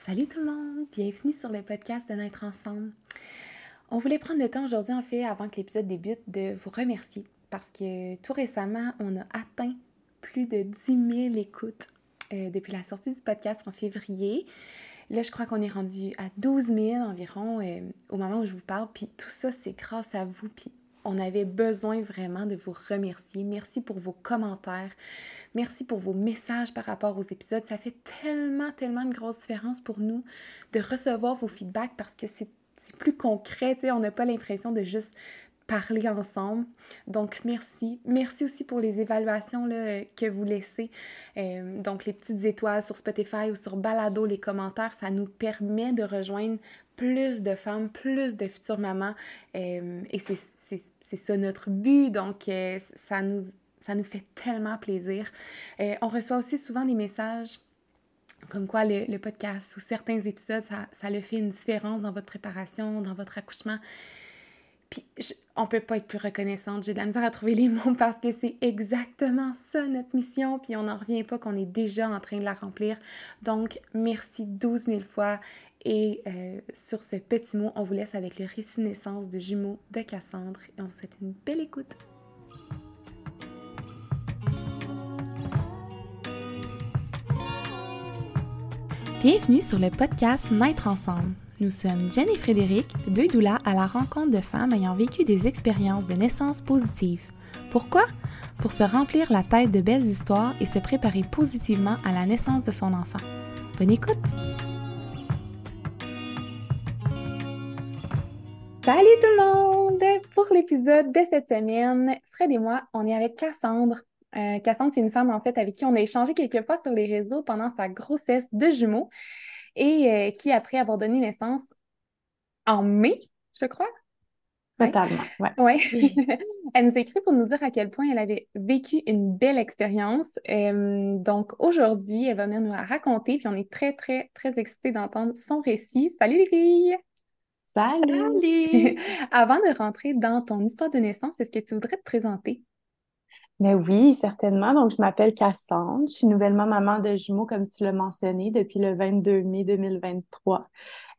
Salut tout le monde, bienvenue sur le podcast de Naître ensemble. On voulait prendre le temps aujourd'hui, en fait, avant que l'épisode débute, de vous remercier parce que tout récemment, on a atteint plus de 10 000 écoutes euh, depuis la sortie du podcast en février. Là, je crois qu'on est rendu à 12 000 environ euh, au moment où je vous parle. Puis tout ça, c'est grâce à vous. On avait besoin vraiment de vous remercier. Merci pour vos commentaires. Merci pour vos messages par rapport aux épisodes. Ça fait tellement, tellement une grosse différence pour nous de recevoir vos feedbacks parce que c'est plus concret. On n'a pas l'impression de juste parler ensemble. Donc, merci. Merci aussi pour les évaluations là, que vous laissez. Euh, donc, les petites étoiles sur Spotify ou sur Balado, les commentaires, ça nous permet de rejoindre plus de femmes, plus de futures mamans. Euh, et c'est ça notre but. Donc, euh, ça, nous, fait tellement plaisir. on reçoit aussi souvent des messages comme quoi le, podcast ou certains épisodes, ça, ça le fait une différence dans votre préparation, dans votre accouchement. Puis on peut pas être plus reconnaissante. J'ai de la misère à trouver les mots parce que c'est exactement ça notre mission. Puis on n'en revient pas qu'on est déjà en train de la remplir. Donc merci 12 000 fois. Et euh, sur ce petit mot, on vous laisse avec le récit naissance de jumeaux de Cassandre. Et on vous souhaite une belle écoute. Bienvenue sur le podcast Naître ensemble. Nous sommes Jen et Frédéric, deux doulas à la rencontre de femmes ayant vécu des expériences de naissance positives. Pourquoi? Pour se remplir la tête de belles histoires et se préparer positivement à la naissance de son enfant. Bonne écoute! Salut tout le monde! Pour l'épisode de cette semaine, Fred et moi, on est avec Cassandre. Euh, Cassandre, c'est une femme en fait avec qui on a échangé quelques fois sur les réseaux pendant sa grossesse de jumeaux et euh, qui, après avoir donné naissance en mai, je crois? Totalement, ouais. ouais. elle nous a écrit pour nous dire à quel point elle avait vécu une belle expérience. Euh, donc aujourd'hui, elle va venir nous la raconter, puis on est très, très, très excités d'entendre son récit. Salut les filles! Salut! Avant de rentrer dans ton histoire de naissance, est-ce que tu voudrais te présenter? Mais oui, certainement. Donc, je m'appelle Cassandre. Je suis nouvellement maman de jumeaux, comme tu l'as mentionné, depuis le 22 mai 2023.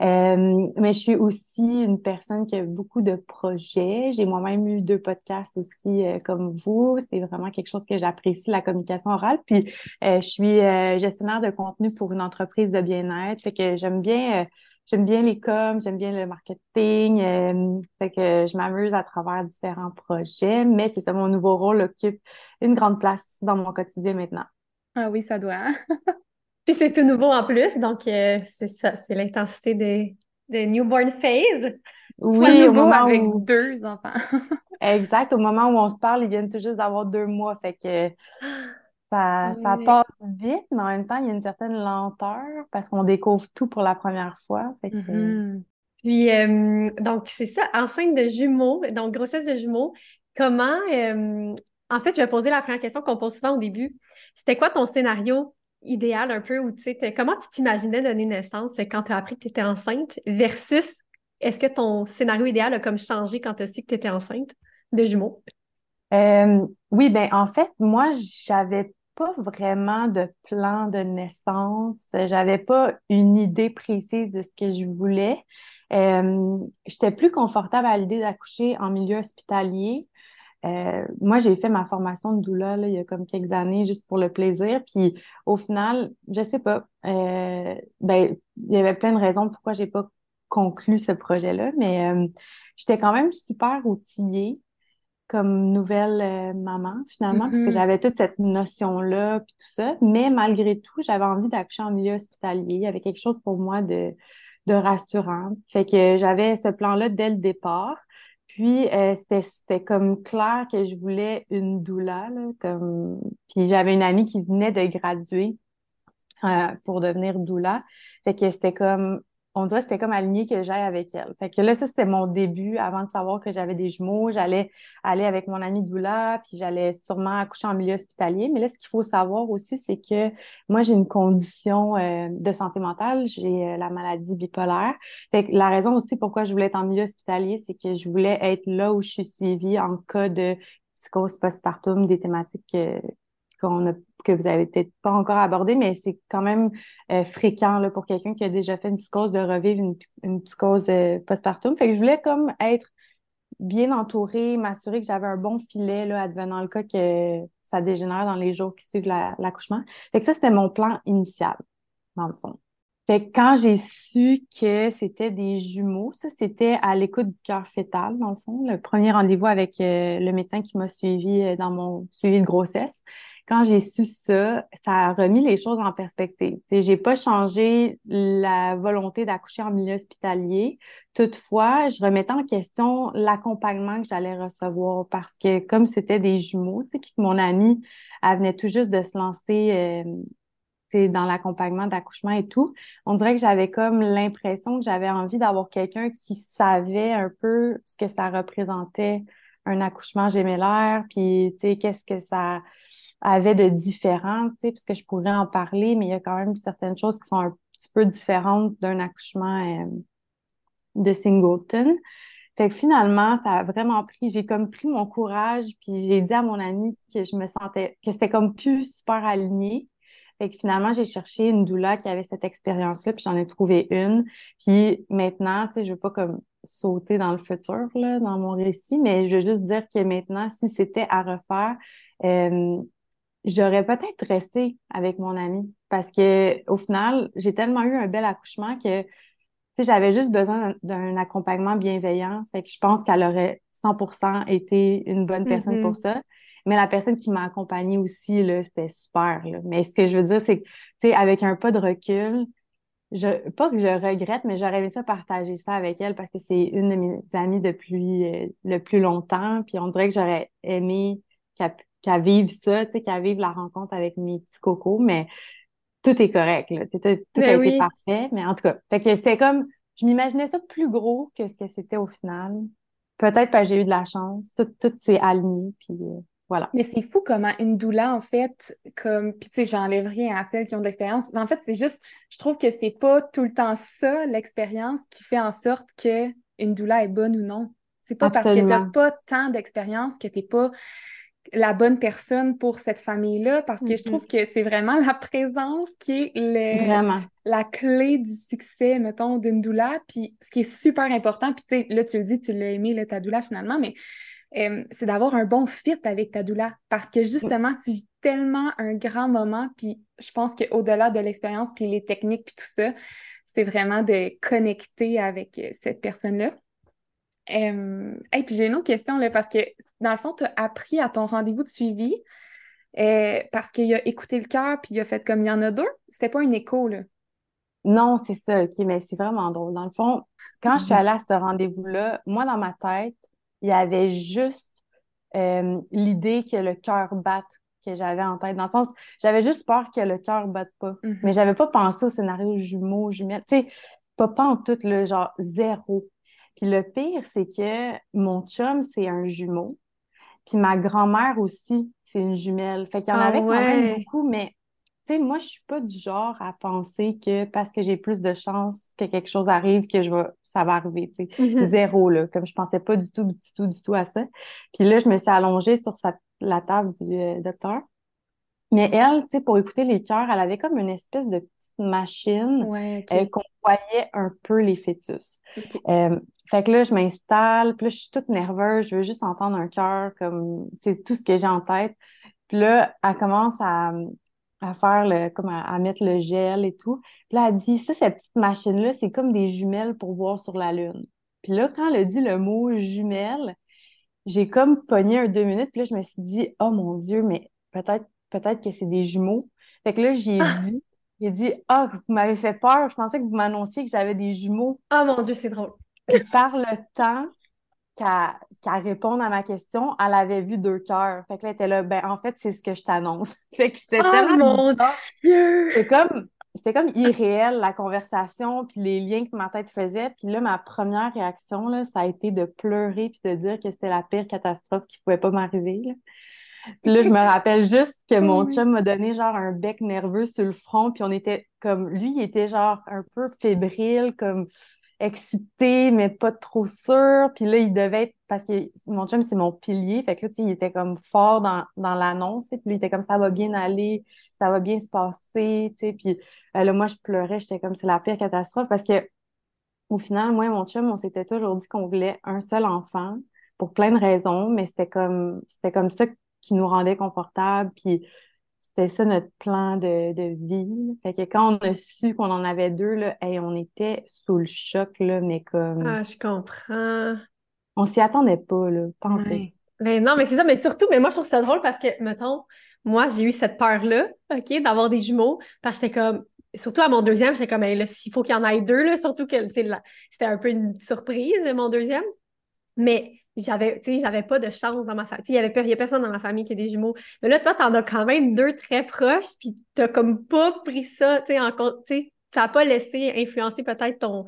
Euh, mais je suis aussi une personne qui a beaucoup de projets. J'ai moi-même eu deux podcasts aussi euh, comme vous. C'est vraiment quelque chose que j'apprécie, la communication orale. Puis, euh, je suis gestionnaire de contenu pour une entreprise de bien-être. Fait que j'aime bien j'aime bien les coms, j'aime bien le marketing. Euh, fait que je m'amuse à travers différents projets, mais c'est ça, mon nouveau rôle occupe une grande place dans mon quotidien maintenant. Ah oui, ça doit. Puis c'est tout nouveau en plus, donc euh, c'est ça, c'est l'intensité des, des newborn phase. Oui, au moment avec deux enfants. exact, au moment où on se parle, ils viennent tout juste d'avoir deux mois, fait que Ça, ça passe vite, mais en même temps, il y a une certaine lenteur parce qu'on découvre tout pour la première fois. Mm-hmm. Puis, euh, donc, c'est ça, enceinte de jumeaux, donc grossesse de jumeaux. Comment, euh, en fait, je vais poser la première question qu'on pose souvent au début. C'était quoi ton scénario idéal un peu, ou tu sais, comment tu t'imaginais donner naissance quand tu as appris que tu étais enceinte versus est-ce que ton scénario idéal a comme changé quand tu as su que tu étais enceinte de jumeaux? Euh, oui, ben en fait, moi, j'avais pas vraiment de plan de naissance. J'avais pas une idée précise de ce que je voulais. Euh, j'étais plus confortable à l'idée d'accoucher en milieu hospitalier. Euh, moi, j'ai fait ma formation de doula il y a comme quelques années juste pour le plaisir. Puis au final, je sais pas. Euh, ben, il y avait plein de raisons pourquoi j'ai pas conclu ce projet-là, mais j'étais quand même super outillée comme nouvelle euh, maman, finalement, parce que mm-hmm. j'avais toute cette notion-là, puis tout ça. Mais malgré tout, j'avais envie d'accoucher en milieu hospitalier. Il y avait quelque chose pour moi de, de rassurant. Fait que j'avais ce plan-là dès le départ. Puis, euh, c'était comme clair que je voulais une doula, là, comme... Puis j'avais une amie qui venait de graduer euh, pour devenir doula. Fait que c'était comme on dirait que c'était comme aligné que j'aille avec elle. Fait que là, ça, c'était mon début avant de savoir que j'avais des jumeaux. J'allais aller avec mon amie Doula, puis j'allais sûrement accoucher en milieu hospitalier. Mais là, ce qu'il faut savoir aussi, c'est que moi, j'ai une condition euh, de santé mentale. J'ai euh, la maladie bipolaire. Fait que la raison aussi pourquoi je voulais être en milieu hospitalier, c'est que je voulais être là où je suis suivie en cas de psychose postpartum, des thématiques a, que vous avez peut-être pas encore abordé, mais c'est quand même euh, fréquent là, pour quelqu'un qui a déjà fait une psychose de revivre une, une psychose euh, postpartum. Fait que je voulais comme être bien entourée, m'assurer que j'avais un bon filet là, advenant le cas que ça dégénère dans les jours qui suivent l'accouchement. fait que ça, c'était mon plan initial, dans le fond. Fait que quand j'ai su que c'était des jumeaux, ça, c'était à l'écoute du cœur fœtal, dans le fond, le premier rendez-vous avec euh, le médecin qui m'a suivi dans mon suivi de grossesse. Quand j'ai su ça, ça a remis les choses en perspective. J'ai pas changé la volonté d'accoucher en milieu hospitalier. Toutefois, je remettais en question l'accompagnement que j'allais recevoir parce que comme c'était des jumeaux, tu sais, que mon amie, venait tout juste de se lancer euh, dans l'accompagnement d'accouchement et tout, on dirait que j'avais comme l'impression que j'avais envie d'avoir quelqu'un qui savait un peu ce que ça représentait un accouchement gémellaire, puis qu'est-ce que ça avait de différent, puisque je pourrais en parler, mais il y a quand même certaines choses qui sont un petit peu différentes d'un accouchement euh, de singleton. Fait que finalement, ça a vraiment pris, j'ai comme pris mon courage, puis j'ai dit à mon ami que je me sentais, que c'était comme plus super aligné. Fait que finalement, j'ai cherché une doula qui avait cette expérience-là, puis j'en ai trouvé une. Puis maintenant, tu sais, je veux pas comme sauter dans le futur, là, dans mon récit, mais je veux juste dire que maintenant, si c'était à refaire, euh, j'aurais peut-être resté avec mon ami. Parce que au final, j'ai tellement eu un bel accouchement que j'avais juste besoin d'un accompagnement bienveillant. Fait que je pense qu'elle aurait 100% été une bonne personne pour mm-hmm. ça. Mais la personne qui m'a accompagnée aussi, c'était super. Là. Mais ce que je veux dire, c'est que, tu sais, avec un pas de recul, je, pas que je regrette, mais j'aurais aimé ça partager ça avec elle parce que c'est une de mes amies depuis euh, le plus longtemps. Puis on dirait que j'aurais aimé qu'elle vive ça, tu sais, qu'elle vive la rencontre avec mes petits cocos, mais tout est correct, là. Tout, tout a ben été parfait, mais en tout cas, fait que c'était comme, je m'imaginais ça plus gros que ce que c'était au final. Peut-être parce que j'ai eu de la chance. Tout, tout s'est aligné, puis euh, voilà. Mais c'est fou comment une doula, en fait, comme, puis tu sais, j'enlève rien à celles qui ont de l'expérience. En fait, c'est juste, je trouve que c'est pas tout le temps ça, l'expérience, qui fait en sorte que une doula est bonne ou non. C'est pas parce que t'as pas tant d'expérience que t'es pas la bonne personne pour cette famille-là, parce que je trouve que c'est vraiment la présence qui est vraiment. la clé du succès, mettons, d'une doula. Puis ce qui est super important, puis tu sais, là, tu le dis, tu l'as aimé, là, ta doula, finalement, mais euh, c'est d'avoir un bon fit avec ta doula parce que justement, tu vis tellement un grand moment, puis je pense qu'au-delà de l'expérience, puis les techniques, puis tout ça, c'est vraiment de connecter avec euh, cette personne-là. Euh, et puis j'ai une autre question, là, parce que dans le fond, tu as appris à ton rendez-vous de suivi parce qu'il a écouté le cœur, puis il a fait comme il y en a deux? C'était pas une écho, là? Non, c'est ça, OK, mais c'est vraiment drôle. Dans le fond, quand je suis mhm. allée à ce rendez-vous-là, moi, dans ma tête, il y avait juste euh, l'idée que le cœur batte que j'avais en tête. Dans le sens, j'avais juste peur que le cœur batte pas. Mm-hmm. Mais j'avais pas pensé au scénario jumeaux, jumelles. Tu sais, pas, pas en tout, le genre zéro. Puis le pire, c'est que mon chum, c'est un jumeau. Puis ma grand-mère aussi, c'est une jumelle. Fait qu'il y en ah avait quand même beaucoup, mais moi, je suis pas du genre à penser que parce que j'ai plus de chances que quelque chose arrive, que je vais, ça va arriver, mm-hmm. Zéro, là. Comme je pensais pas du tout, du tout, du tout à ça. Puis là, je me suis allongée sur la table du euh, docteur. Mais elle, tu sais, pour écouter les cœurs, elle avait comme une espèce de petite machine euh, qu'on voyait un peu les fœtus. Euh, fait que là, je m'installe, puis là, je suis toute nerveuse, je veux juste entendre un cœur, comme c'est tout ce que j'ai en tête. Puis là, elle commence à, à faire le, comme à, mettre le gel et tout. Puis là, elle dit, ça, cette petite machine-là, c'est comme des jumelles pour voir sur la Lune. Puis là, quand elle a dit le mot jumelle, j'ai comme pogné un deux minutes, puis là, je me suis dit, oh mon Dieu, mais peut-être peut-être que c'est des jumeaux. Fait que là, j'ai ah! dit, j'ai dit, ah, vous m'avez fait peur, je pensais que vous m'annonciez que j'avais des jumeaux. Oh mon Dieu, c'est drôle. Et par le temps, qu'à répondre à ma question, elle avait vu deux cœurs. Fait que là, elle était là, ben en fait, c'est ce que je t'annonce. fait que c'était oh tellement mon Dieu! C'était comme, c'était comme irréel, la conversation, puis les liens que ma tête faisait. Puis là, ma première réaction, là, ça a été de pleurer puis de dire que c'était la pire catastrophe qui pouvait pas m'arriver. Puis là, je me rappelle juste que mon chum m'a donné genre un bec nerveux sur le front, puis on était comme, lui, il était genre un peu fébrile, comme excité, mais pas trop sûr. Puis là, il devait être, parce que mon chum, c'est mon pilier. Fait que là, tu sais, il était comme fort dans, dans l'annonce. Puis il était comme, ça va bien aller, ça va bien se passer, tu sais. Puis euh, là, moi, je pleurais, j'étais comme, c'est la pire catastrophe parce que au final, moi et mon chum, on s'était toujours dit qu'on voulait un seul enfant pour plein de raisons, mais c'était comme, c'était comme ça qui nous rendait confortables. Puis c'était ça notre plan de, de vie. Fait que quand on a su qu'on en avait deux, là, on était sous le choc, là, mais comme. Ah, je comprends. On s'y attendait pas, là. Pas en fait. Ben non, mais c'est ça, mais surtout, mais moi, je trouve ça drôle parce que, mettons, moi, j'ai eu cette peur-là, OK, d'avoir des jumeaux, parce que j'étais comme, surtout à mon deuxième, j'étais comme, s'il faut qu'il y en ait deux, là, surtout que c'était un peu une surprise, mon deuxième. Mais j'avais, tu sais, j'avais pas de chance dans ma famille. Il y avait y a personne dans ma famille qui a des jumeaux. Mais là, toi, t'en as quand même deux très proches, puis t'as comme pas pris ça, tu sais, en compte, tu sais, ça pas laissé influencer peut-être ton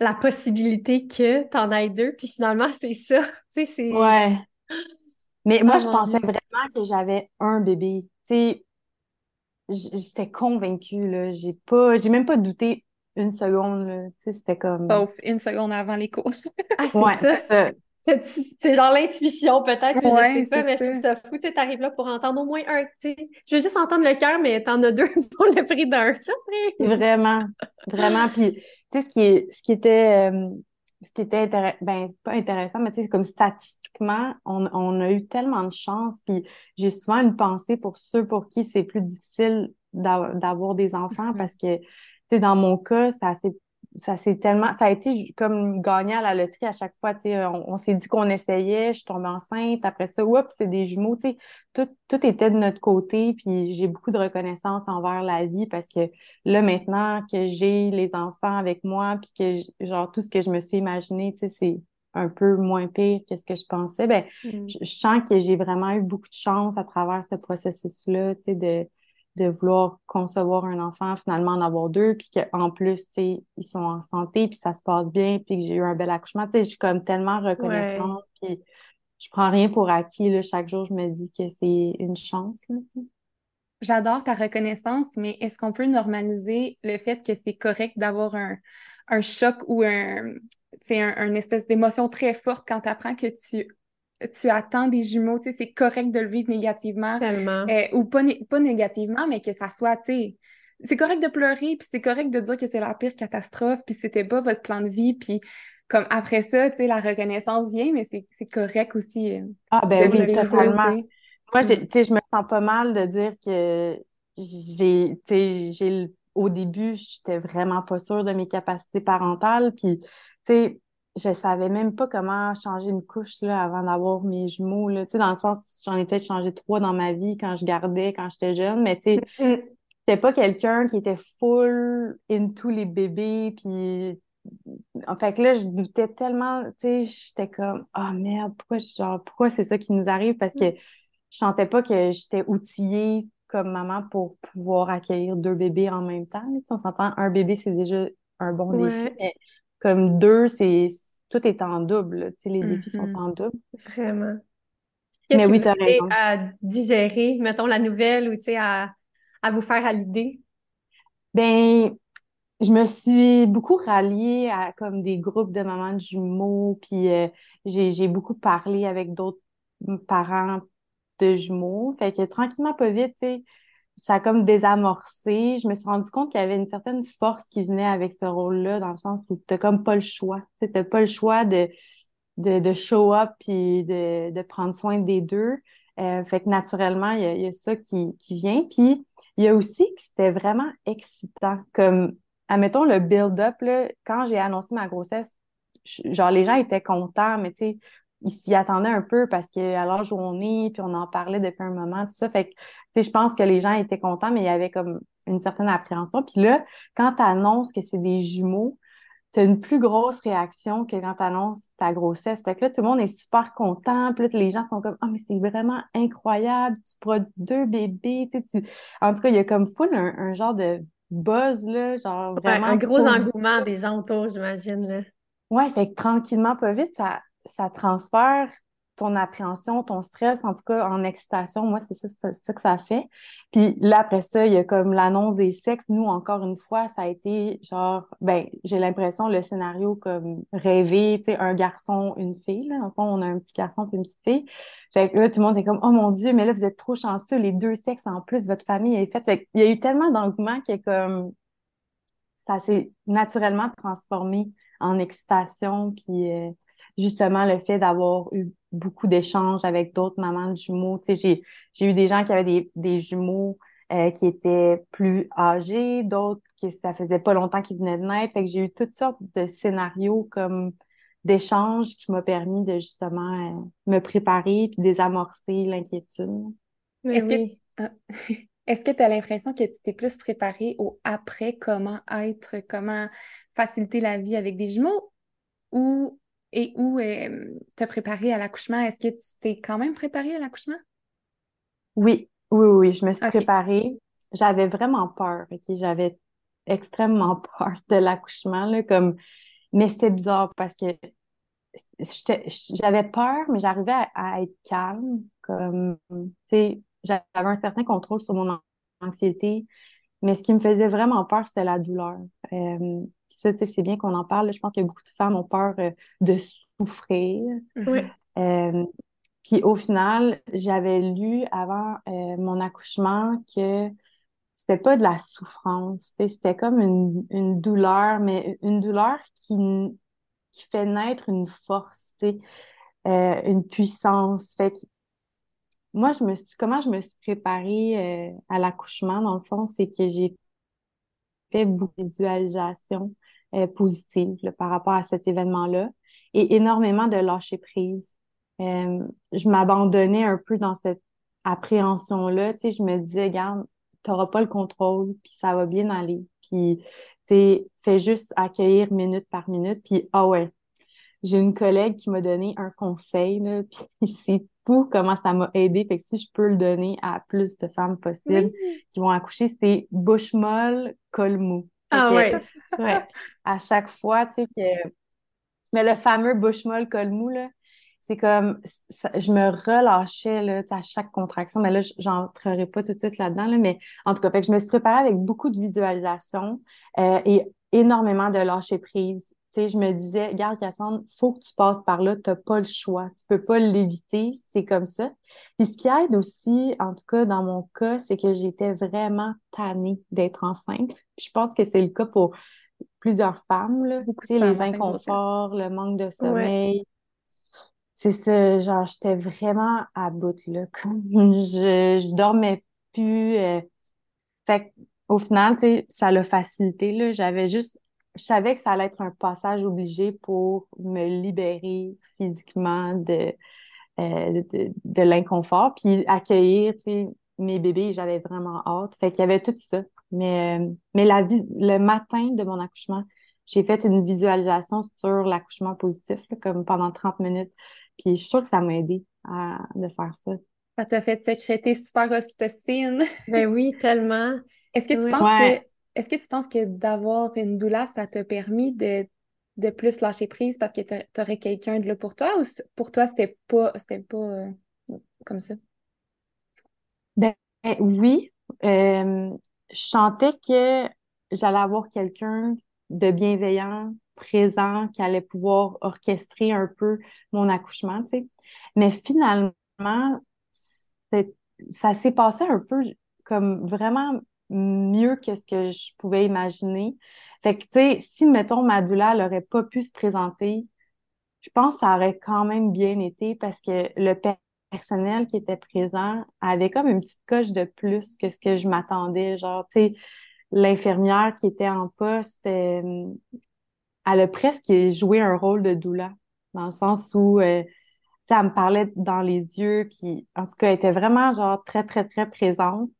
la possibilité que t'en aies deux, puis finalement, c'est ça. Tu sais, c'est... Ouais. Mais moi, ah, je pensais vraiment que j'avais un bébé. Tu sais, j'étais convaincue, là. J'ai pas... J'ai même pas douté une seconde. Tu sais, c'était comme... Sauf une seconde avant les cours. ah, c'est ça. C'est genre l'intuition, peut-être, que je sais pas, mais je trouve ça fou. Tu arrives là pour entendre au moins un. Je veux juste entendre le cœur, mais t'en as deux pour le prix d'un. Ça, Vraiment, vraiment. Puis, tu sais, ce qui, ce qui était. Euh, ce qui était ben, pas intéressant, mais tu sais, comme statistiquement, on, on, a eu tellement de chance. Puis j'ai souvent une pensée pour ceux pour qui c'est plus difficile d'avoir des enfants mm-hmm. parce que, sais, dans mon cas, ça s'est ça s'est tellement, ça a été comme gagner à la loterie à chaque fois. On, on s'est dit qu'on essayait, je tombe enceinte, après ça, oups, c'est des jumeaux. Tout, tout était de notre côté, puis j'ai beaucoup de reconnaissance envers la vie parce que là, maintenant que j'ai les enfants avec moi, puis que genre tout ce que je me suis imaginé, c'est un peu moins pire que ce que je pensais, ben, mm. je, je, sens que j'ai vraiment eu beaucoup de chance à travers ce processus-là, de de vouloir concevoir un enfant, finalement en avoir deux, puis qu'en plus, tu sais, ils sont en santé, puis ça se passe bien, puis que j'ai eu un bel accouchement. Tu sais, je suis comme tellement reconnaissante, puis je prends rien pour acquis. Là, chaque jour, je me dis que c'est une chance. J'adore ta reconnaissance, mais est-ce qu'on peut normaliser le fait que c'est correct d'avoir un, un choc ou un, espèce d'émotion très forte quand tu apprends que tu tu attends des jumeaux, tu sais, c'est correct de le vivre négativement. Euh, ou pas, pas négativement, mais que ça soit, tu sais, c'est correct de pleurer, puis c'est correct de dire que c'est la pire catastrophe, puis c'était pas votre plan de vie, puis comme après ça, tu sais, la reconnaissance vient, mais c'est correct aussi. Euh, ah ben oui, totalement. Moi, tu sais, je me sens pas mal de dire que j'ai, tu sais, j'ai au début, j'étais vraiment pas sûre de mes capacités parentales, puis, tu sais, je savais même pas comment changer une couche là, avant d'avoir mes jumeaux. Là. dans le sens, j'en ai peut-être changé trois dans ma vie quand je gardais, quand j'étais jeune, mais tu sais, j'étais pas quelqu'un qui était full into les bébés. Puis, en fait, là, je doutais tellement, tu sais, j'étais comme, oh merde, pourquoi, genre, pourquoi c'est ça qui nous arrive? Parce que je sentais pas que j'étais outillée comme maman pour pouvoir accueillir deux bébés en même temps. on s'entend, un bébé, c'est déjà un bon défi, mais comme deux, c'est tout est en double. Tu sais, les défis sont mm-hmm. en double. Vraiment. Qu'est-ce Mais oui, tu as raison. à digérer, mettons, la nouvelle ou tu sais, à, à vous faire à l'idée? Ben, je me suis beaucoup ralliée à comme des groupes de mamans de jumeaux, puis euh, j'ai beaucoup parlé avec d'autres parents de jumeaux. Fait que tranquillement, pas vite, tu sais, ça a comme désamorcé. Je me suis rendu compte qu'il y avait une certaine force qui venait avec ce rôle-là, dans le sens où tu n'as comme pas le choix. Tu n'as pas le choix de, de, de show up puis de, de, prendre soin des deux. Euh, fait que naturellement, il y a, y a, ça qui, qui vient. Puis il y a aussi que c'était vraiment excitant. Comme, admettons, le build-up, quand j'ai annoncé ma grossesse, genre les gens étaient contents, mais tu sais, ils s'y attendaient un peu parce qu'à l'âge où on est, puis on en parlait depuis un moment, tout ça. Fait que, tu sais, je pense que les gens étaient contents, mais il y avait comme une certaine appréhension. Puis là, quand tu annonces que c'est des jumeaux, tu as une plus grosse réaction que quand tu annonces ta grossesse. Fait que là, tout le monde est super content. Puis là, les gens sont comme Ah, mais c'est vraiment incroyable, tu produis deux bébés. Tu sais, tu... En tout cas, il y a comme full un, genre de buzz, là, genre vraiment. un gros engouement des gens autour, j'imagine. Ouais, fait que tranquillement, pas vite, ça, ça transfère ton appréhension, ton stress, en tout cas en excitation, moi, c'est ça, que ça fait. Puis là, après ça, il y a comme l'annonce des sexes. Nous, encore une fois, ça a été genre, ben, j'ai l'impression le scénario comme rêvé, tu sais, un garçon, une fille. Là. En fond, on a un petit garçon et une petite fille. Fait que là, tout le monde est comme, oh mon Dieu, mais là, vous êtes trop chanceux, les deux sexes en plus, votre famille est faite. Fait il y a eu tellement d'engouement que comme ça s'est naturellement transformé en excitation. Puis euh, justement, le fait d'avoir eu beaucoup d'échanges avec d'autres mamans de jumeaux. Tu sais, j'ai eu des gens qui avaient des, des jumeaux euh, qui étaient plus âgés, d'autres que ça faisait pas longtemps qu'ils venaient de naître. Fait que j'ai eu toutes sortes de scénarios comme d'échanges qui m'ont permis de justement euh, me préparer puis désamorcer l'inquiétude. Est-ce que ah, est-ce que tu as l'impression que tu t'es plus préparée au après, comment être, comment faciliter la vie avec des jumeaux ou et où euh, te préparer à l'accouchement? Est-ce que tu t'es quand même préparée à l'accouchement? Oui, oui, oui, je me suis préparée. J'avais vraiment peur, OK? J'avais extrêmement peur de l'accouchement, comme... mais c'était bizarre parce que j'avais peur, mais j'arrivais à, être calme, comme, tu sais, j'avais un certain contrôle sur mon anxiété, mais ce qui me faisait vraiment peur, c'était la douleur. Euh, ça, c'est bien qu'on en parle. Je pense que beaucoup de femmes ont peur euh, de souffrir. Oui. Euh, puis au final, j'avais lu avant euh, mon accouchement que c'était pas de la souffrance, c'était comme une, une, douleur, mais une douleur qui, qui fait naître une force, une puissance. Fait que moi, je me suis, comment je me suis préparée à l'accouchement, dans le fond, c'est que j'ai fait beaucoup de visualisation euh, positive par rapport à cet événement-là et énormément de lâcher prise. Euh, je m'abandonnais un peu dans cette appréhension-là. Je me disais, regarde, tu n'auras pas le contrôle, puis ça va bien aller. Puis, fais juste accueillir minute par minute. Puis, ah ouais, j'ai une collègue qui m'a donné un conseil, puis c'est comment ça m'a aidé. Fait que si je peux le donner à plus de femmes possibles qui vont accoucher, c'est bouche molle, col mou. Ah ouais. ouais. À chaque fois, tu sais que. Mais le fameux bushmall colmou, là, c'est comme je me relâchais là, à chaque contraction. Mais là, j'entrerai pas tout de suite là-dedans, là, mais en tout cas, fait que je me suis préparée avec beaucoup de visualisation euh, et énormément de lâcher prise je me disais, garde Cassandre, faut que tu passes par là, tu n'as pas le choix, tu peux pas l'éviter, c'est comme ça. Puis ce qui aide aussi, en tout cas dans mon cas, c'est que j'étais vraiment tannée d'être enceinte. je pense que c'est le cas pour plusieurs femmes, là. les inconforts, le manque de sommeil. C'est ça, genre, j'étais vraiment à bout, là. je, je dormais plus. Euh. Fait au final, tu sais, ça l'a facilité, là. J'avais juste je savais que ça allait être un passage obligé pour me libérer physiquement de, euh, de, l'inconfort, puis accueillir mes bébés, j'avais vraiment hâte. Fait qu'il y avait tout ça. Mais, euh, mais la le matin de mon accouchement, j'ai fait une visualisation sur l'accouchement positif, comme pendant 30 minutes. Puis je suis sûre que ça m'a aidé à de faire ça. Ça t'a fait sécréter super ocytocine. ben oui, tellement. Est-ce que tu penses que est-ce que tu penses que d'avoir une doula, ça t'a permis de, de plus lâcher prise parce que tu aurais quelqu'un de là pour toi ou pour toi, c'était pas, c'était pas euh, comme ça? Ben oui. Je sentais que j'allais avoir quelqu'un de bienveillant, présent, qui allait pouvoir orchestrer un peu mon accouchement, tu sais. Mais finalement, ça s'est passé un peu comme vraiment mieux que ce que je pouvais imaginer. Fait que, tu sais, si, mettons, ma doula n'aurait pas pu se présenter, je pense que ça aurait quand même bien été parce que le personnel qui était présent avait comme une petite coche de plus que ce que je m'attendais. Genre, tu sais, l'infirmière qui était en poste, euh, elle a presque joué un rôle de doula, dans le sens où, euh, elle me parlait dans les yeux, puis en tout cas, elle était vraiment, genre, très, très, très présente.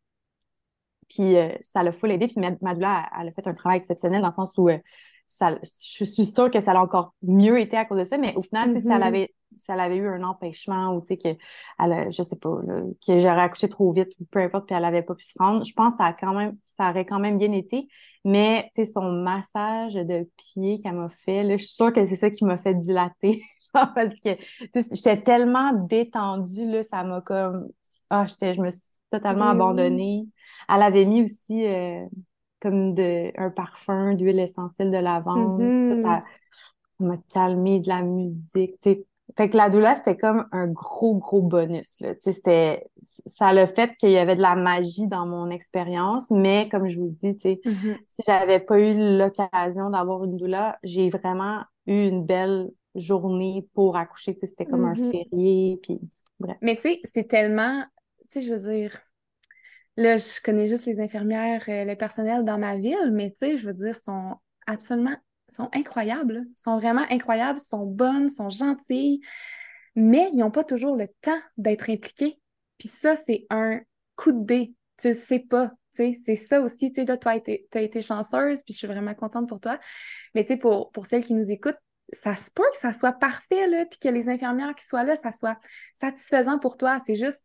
Puis euh, ça l'a full aidé. Puis Madula, elle a fait un travail exceptionnel dans le sens où euh, ça, je suis sûre que ça a encore mieux été à cause de ça, mais au final, si elle avait, si elle avait eu un empêchement ou, tu sais, que, elle, je sais pas, que j'aurais accouché trop vite ou peu importe, puis elle avait pas pu se rendre, je pense que ça, a quand même, ça aurait quand même bien été. Mais, tu sais, son massage de pied qu'elle m'a fait, là, je suis sûre que c'est ça qui m'a fait dilater. parce que, j'étais tellement détendue, là, ça m'a comme... Ah, j'étais, je me suis totalement abandonnée. Elle avait mis aussi euh, comme de, un parfum d'huile essentielle de lavande. Ça, ça mm-hmm. m'a calmé de la musique. fait que la douleur, c'était comme un gros, gros bonus. Là. C'était, ça a le fait qu'il y avait de la magie dans mon expérience, mais comme je vous dis, mm-hmm. si j'avais pas eu l'occasion d'avoir une douleur, j'ai vraiment eu une belle journée pour accoucher. C'était comme un mm-hmm. férié. Puis, bref. Mais tu sais, c'est tellement, sais, je veux dire, là, je connais juste les infirmières, euh, le personnel dans ma ville, mais tu sais, je veux dire, sont absolument sont incroyables, sont vraiment incroyables, sont bonnes, sont gentilles, mais ils n'ont pas toujours le temps d'être impliqués. Puis ça, c'est un coup de dé. Tu sais pas. C'est ça aussi. Tu sais, là, toi, tu as été chanceuse, puis je suis vraiment contente pour toi. Mais tu sais, pour, pour celles qui nous écoutent, ça se peut que ça soit parfait, là, puis que les infirmières qui soient là, ça soit satisfaisant pour toi. C'est juste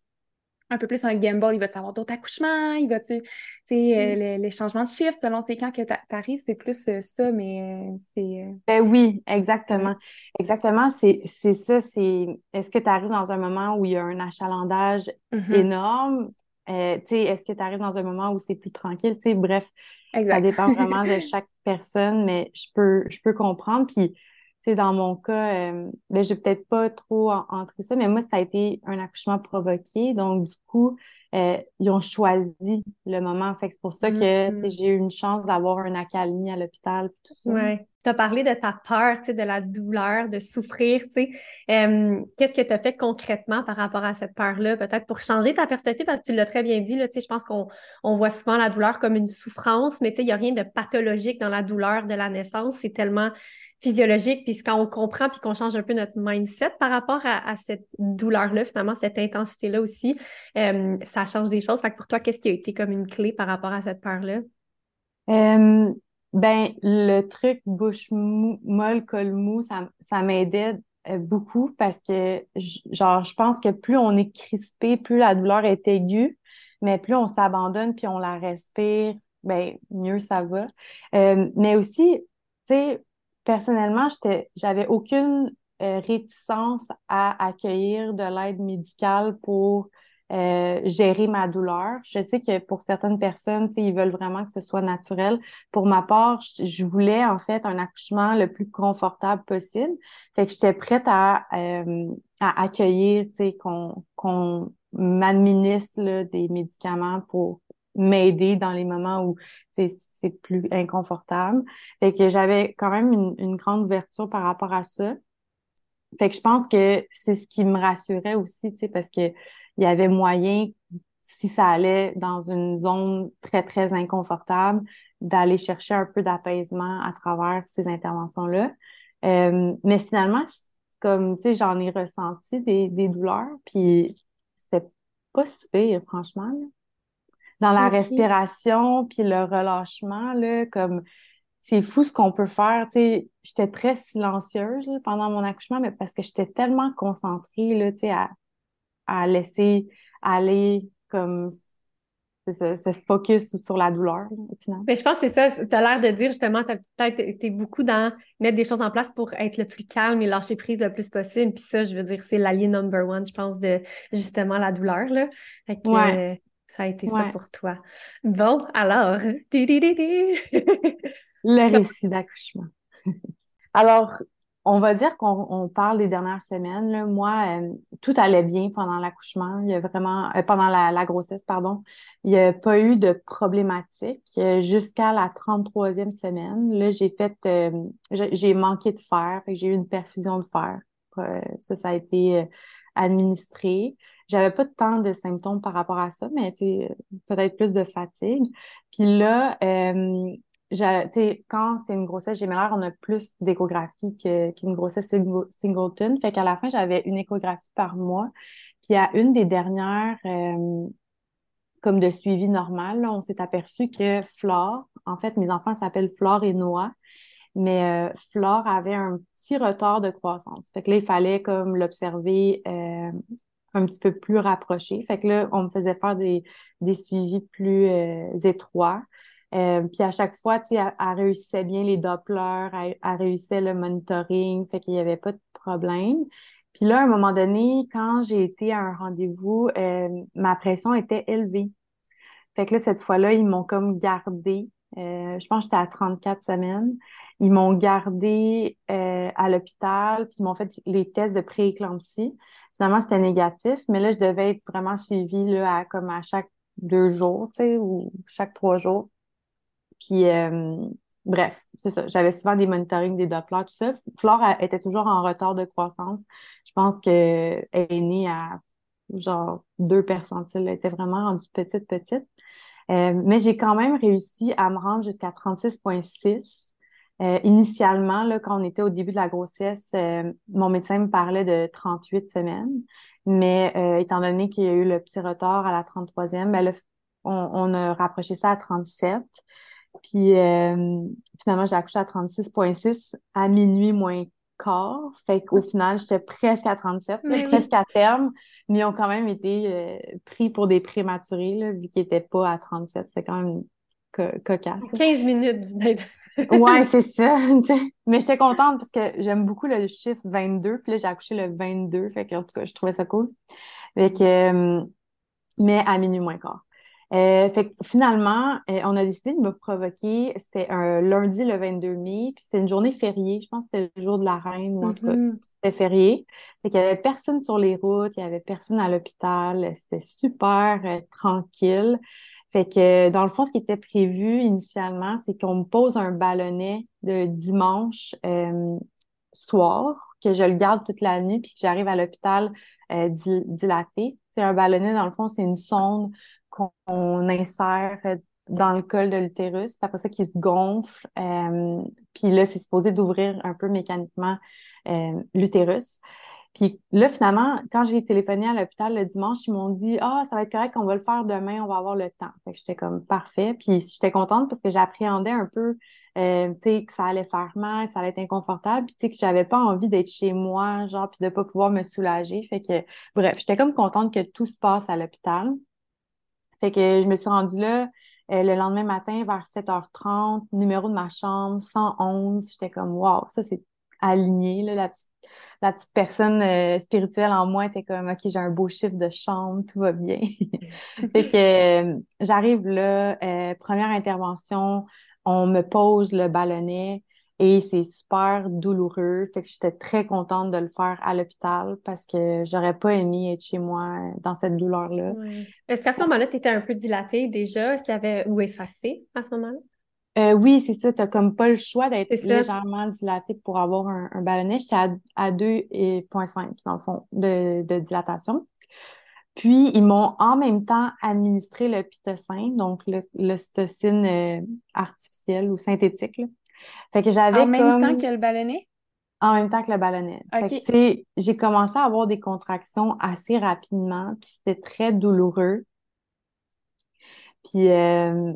un peu plus un gamble, il va te savoir d'autres accouchements, il va tu sais, euh, les, changements de chiffres selon c'est quand que tu arrives, c'est plus euh, ça, mais euh, c'est. Ben oui, exactement. Exactement, c'est ça, c'est est-ce que tu arrives dans un moment où il y a un achalandage mm-hmm. énorme? est-ce que tu arrives dans un moment où c'est plus tranquille? bref, ça dépend vraiment de chaque personne, mais je peux, je peux comprendre. Puis dans mon cas, euh, ben, je vais peut-être pas trop entrer ça, mais moi, ça a été un accouchement provoqué. Donc, du coup, euh, ils ont choisi le moment. Fait que c'est pour ça que mm-hmm. j'ai eu une chance d'avoir un accalmie à l'hôpital. Oui. Tu as parlé de ta peur, de la douleur, de souffrir. Euh, Qu'est-ce que tu as fait concrètement par rapport à cette peur-là? Peut-être pour changer ta perspective, parce que tu l'as très bien dit, je pense qu'on on voit souvent la douleur comme une souffrance, mais il n'y a rien de pathologique dans la douleur de la naissance. C'est tellement physiologique, puis quand on comprend puis qu'on change un peu notre mindset par rapport à, cette douleur-là, finalement, cette intensité-là aussi, ça change des choses. Fait pour toi, qu'est-ce qui a été comme une clé par rapport à cette peur-là? Ben, le truc bouche molle, col mou, ça, ça m'aidait euh, beaucoup parce que, genre, je pense que plus on est crispé, plus la douleur est aiguë, mais plus on s'abandonne puis on la respire, ben, mieux ça va. mais aussi, tu sais, personnellement, j'avais aucune euh, réticence à accueillir de l'aide médicale pour euh, gérer ma douleur. Je sais que pour certaines personnes, ils veulent vraiment que ce soit naturel. Pour ma part, je, voulais en fait un accouchement le plus confortable possible. Fait que j'étais prête à, euh, à accueillir, qu'on qu'on m'administre des médicaments pour m'aider dans les moments où c'est plus inconfortable. Fait que j'avais quand même une, grande ouverture par rapport à ça. Fait que je pense que c'est ce qui me rassurait aussi, tu sais, parce que il y avait moyen, si ça allait dans une zone très, très inconfortable, d'aller chercher un peu d'apaisement à travers ces interventions-là. Euh, mais finalement, comme, tu sais, j'en ai ressenti des, des douleurs, puis c'était pas si pire, franchement dans la respiration puis le relâchement, là, comme c'est fou ce qu'on peut faire. Tu sais, j'étais très silencieuse pendant mon accouchement, mais parce que j'étais tellement concentrée là, tu sais, à, à laisser aller comme ce, focus sur la douleur, Mais je pense que c'est ça. Tu as l'air de dire justement, tu peut-être été beaucoup dans mettre des choses en place pour être le plus calme et lâcher prise le plus possible. Puis ça, je veux dire, c'est l'allié number one, je pense, de justement la douleur. Là. Fait que, euh, ça a été ça pour toi. Bon, alors, le récit d'accouchement. alors, on va dire qu'on parle des dernières semaines. Moi, euh, tout allait bien pendant l'accouchement. Il y a vraiment, euh, pendant la, grossesse, pardon. Il n'y a pas eu de problématique euh, jusqu'à la 33e semaine. Là, j'ai fait, j'ai manqué de fer, j'ai eu une perfusion de fer. ça, ça a été administré. J'avais pas tant de symptômes par rapport à ça, mais peut-être plus de fatigue. Puis là, quand c'est une grossesse gémellaire, on a plus d'échographie qu'une grossesse singleton. Fait qu'à la fin, j'avais une échographie par mois. Puis à une des dernières, euh, comme de suivi normal, on s'est aperçu que Flore, en fait, mes enfants s'appellent Flore et Noah, mais euh, Flore avait un petit retard de croissance. Fait que là, il fallait comme l'observer euh, un petit peu plus rapproché. Fait que là, on me faisait faire des, des suivis plus étroits. Euh, puis à chaque fois, tu sais, elle, réussissait bien les Dopplers, elle, elle réussissait le monitoring, fait qu'il n'y avait pas de problème. Puis là, à un moment donné, quand j'ai été à un rendez-vous, euh, ma pression était élevée. Fait que là, cette fois-là, ils m'ont comme gardé. Euh, je pense que j'étais à 34 semaines. Ils m'ont gardé euh, à l'hôpital, puis ils m'ont fait les tests de pré-éclampsie. Finalement, c'était négatif, mais là, je devais être vraiment suivie là, à, comme à chaque deux jours, tu sais, ou chaque trois jours. Puis, euh, bref, c'est ça. J'avais souvent des monitorings, des Doppler, tout ça. Flore était toujours en retard de croissance. Je pense qu'elle est née à genre deux percentiles. Elle était vraiment rendue petite, petite. Euh, mais j'ai quand même réussi à me rendre jusqu'à 36,6. Euh, initialement, là, quand on était au début de la grossesse, mon médecin me parlait de 38 semaines. Mais étant donné qu'il y a eu le petit retard à la 33e, ben on, a rapproché ça à 37. Puis finalement, j'ai accouché à 36,6 à minuit moins quart. Fait qu'au final, j'étais presque à 37, presque à terme, mais ils ont quand même été euh, pris pour des prématurés, là, vu qu'ils n'étaient pas à 37. C'est quand même cocasse. 15 minutes du ouais, c'est ça. mais j'étais contente parce que j'aime beaucoup le chiffre 22. Puis là, j'ai accouché le 22. Fait que, en tout cas, je trouvais ça cool. Fait que, euh, mais à minuit moins quart. Euh, fait finalement, euh, on a décidé de me provoquer. C'était un lundi le 22 mai, puis c'était une journée fériée. Je pense que c'était le jour de la reine ou en tout cas, mm-hmm. c'était férié. Fait qu'il y avait personne sur les routes, il y avait personne à l'hôpital. C'était super euh, tranquille. Fait que dans le fond, ce qui était prévu initialement, c'est qu'on me pose un ballonnet de dimanche soir, que je le garde toute la nuit, puis que j'arrive à l'hôpital dilaté. C'est un ballonnet, dans le fond, c'est une sonde qu'on insère dans le col de l'utérus. C'est après ça qu'il se gonfle. Euh, puis là, c'est supposé d'ouvrir un peu mécaniquement euh, l'utérus. Puis là, finalement, quand j'ai téléphoné à l'hôpital le dimanche, ils m'ont dit Ah, ça va être correct, on va le faire demain, on va avoir le temps. Fait que j'étais comme parfait. Puis j'étais contente parce que j'appréhendais un peu euh, que ça allait faire mal, que ça allait être inconfortable, puis que j'avais pas envie d'être chez moi, genre, puis de pas pouvoir me soulager. Fait que, bref, j'étais comme contente que tout se passe à l'hôpital. Fait que je me suis rendue là euh, le lendemain matin vers 7h30, numéro de ma chambre, 111. J'étais comme, wow, ça c'est aligné. Là, la, petite, la petite personne euh, spirituelle en moi était comme, OK, j'ai un beau chiffre de chambre, tout va bien. fait que euh, j'arrive là, première intervention, on me pose le ballonnet. Et c'est super douloureux. Fait que j'étais très contente de le faire à l'hôpital parce que j'aurais pas aimé être chez moi dans cette douleur-là. Est-ce qu'à ce, moment-là, tu étais un peu dilatée déjà? Est-ce qu'il y avait ou effacé à ce moment-là? Euh, oui, c'est ça. Tu n'as comme pas le choix d'être légèrement dilatée pour avoir un, ballonnet. J'étais à, à 2,5 dans le fond de, dilatation. Puis, ils m'ont en même temps administré le pitocin, donc l'ocytocine euh, artificielle ou synthétique. Fait que j'avais En même temps que le ballonnet? En même temps que le ballonnet. j'ai commencé à avoir des contractions assez rapidement, puis c'était très douloureux. Puis euh,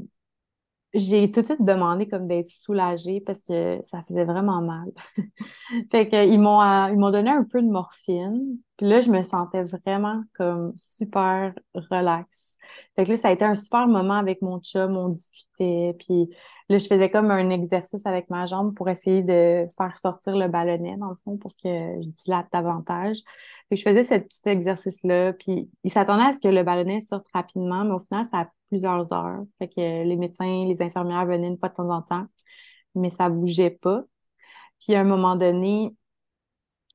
j'ai tout de suite demandé comme d'être soulagée parce que ça faisait vraiment mal. fait qu'ils m'ont euh, ils m'ont donné un peu de morphine. Puis là, je me sentais vraiment comme super relax. Fait que là, ça a été un super moment avec mon chum, on discutait. Puis là, je faisais comme un exercice avec ma jambe pour essayer de faire sortir le ballonnet, dans le fond, pour que je dilate davantage. Fait que je faisais ce petit exercice-là. Puis il s'attendait à ce que le ballonnet sorte rapidement, mais au final, ça a plusieurs heures. Fait que les médecins, les infirmières venaient une fois de temps en temps, mais ça bougeait pas. Puis à un moment donné,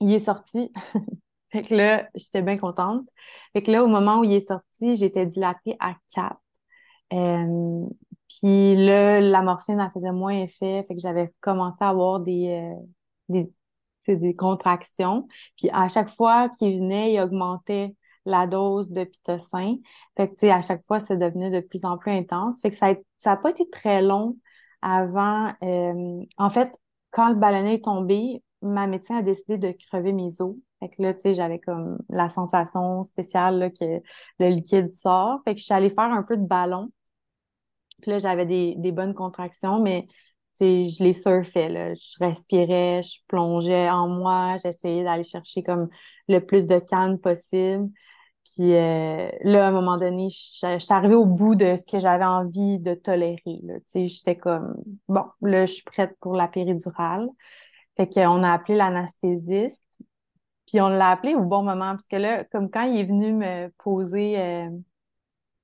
il est sorti. fait que là, j'étais bien contente. Fait que là, au moment où il est sorti, j'étais dilatée à 4. Euh, puis là, la morphine, elle faisait moins effet. Fait que j'avais commencé à avoir des, euh, des, des contractions. Puis à chaque fois qu'il venait, il augmentait la dose de pitocin. Fait que, tu sais, à chaque fois, ça devenait de plus en plus intense. Fait que ça n'a pas été très long avant. Euh, en fait, quand le ballonnet est tombé, ma médecin a décidé de crever mes os. Fait que là, tu sais, j'avais comme la sensation spéciale que le liquide sort. Fait que je suis allée faire un peu de ballon. Puis là, j'avais des, des bonnes contractions, mais je les surfais, là. Je respirais, je plongeais en moi, j'essayais d'aller chercher comme le plus de calme possible. Puis euh, là, à un moment donné, je suis arrivée au bout de ce que j'avais envie de tolérer. J'étais comme, bon, là, je suis prête pour la péridurale. Fait qu'on a appelé l'anesthésiste. Puis on l'a appelé au bon moment, parce que là, comme quand il est venu me poser euh,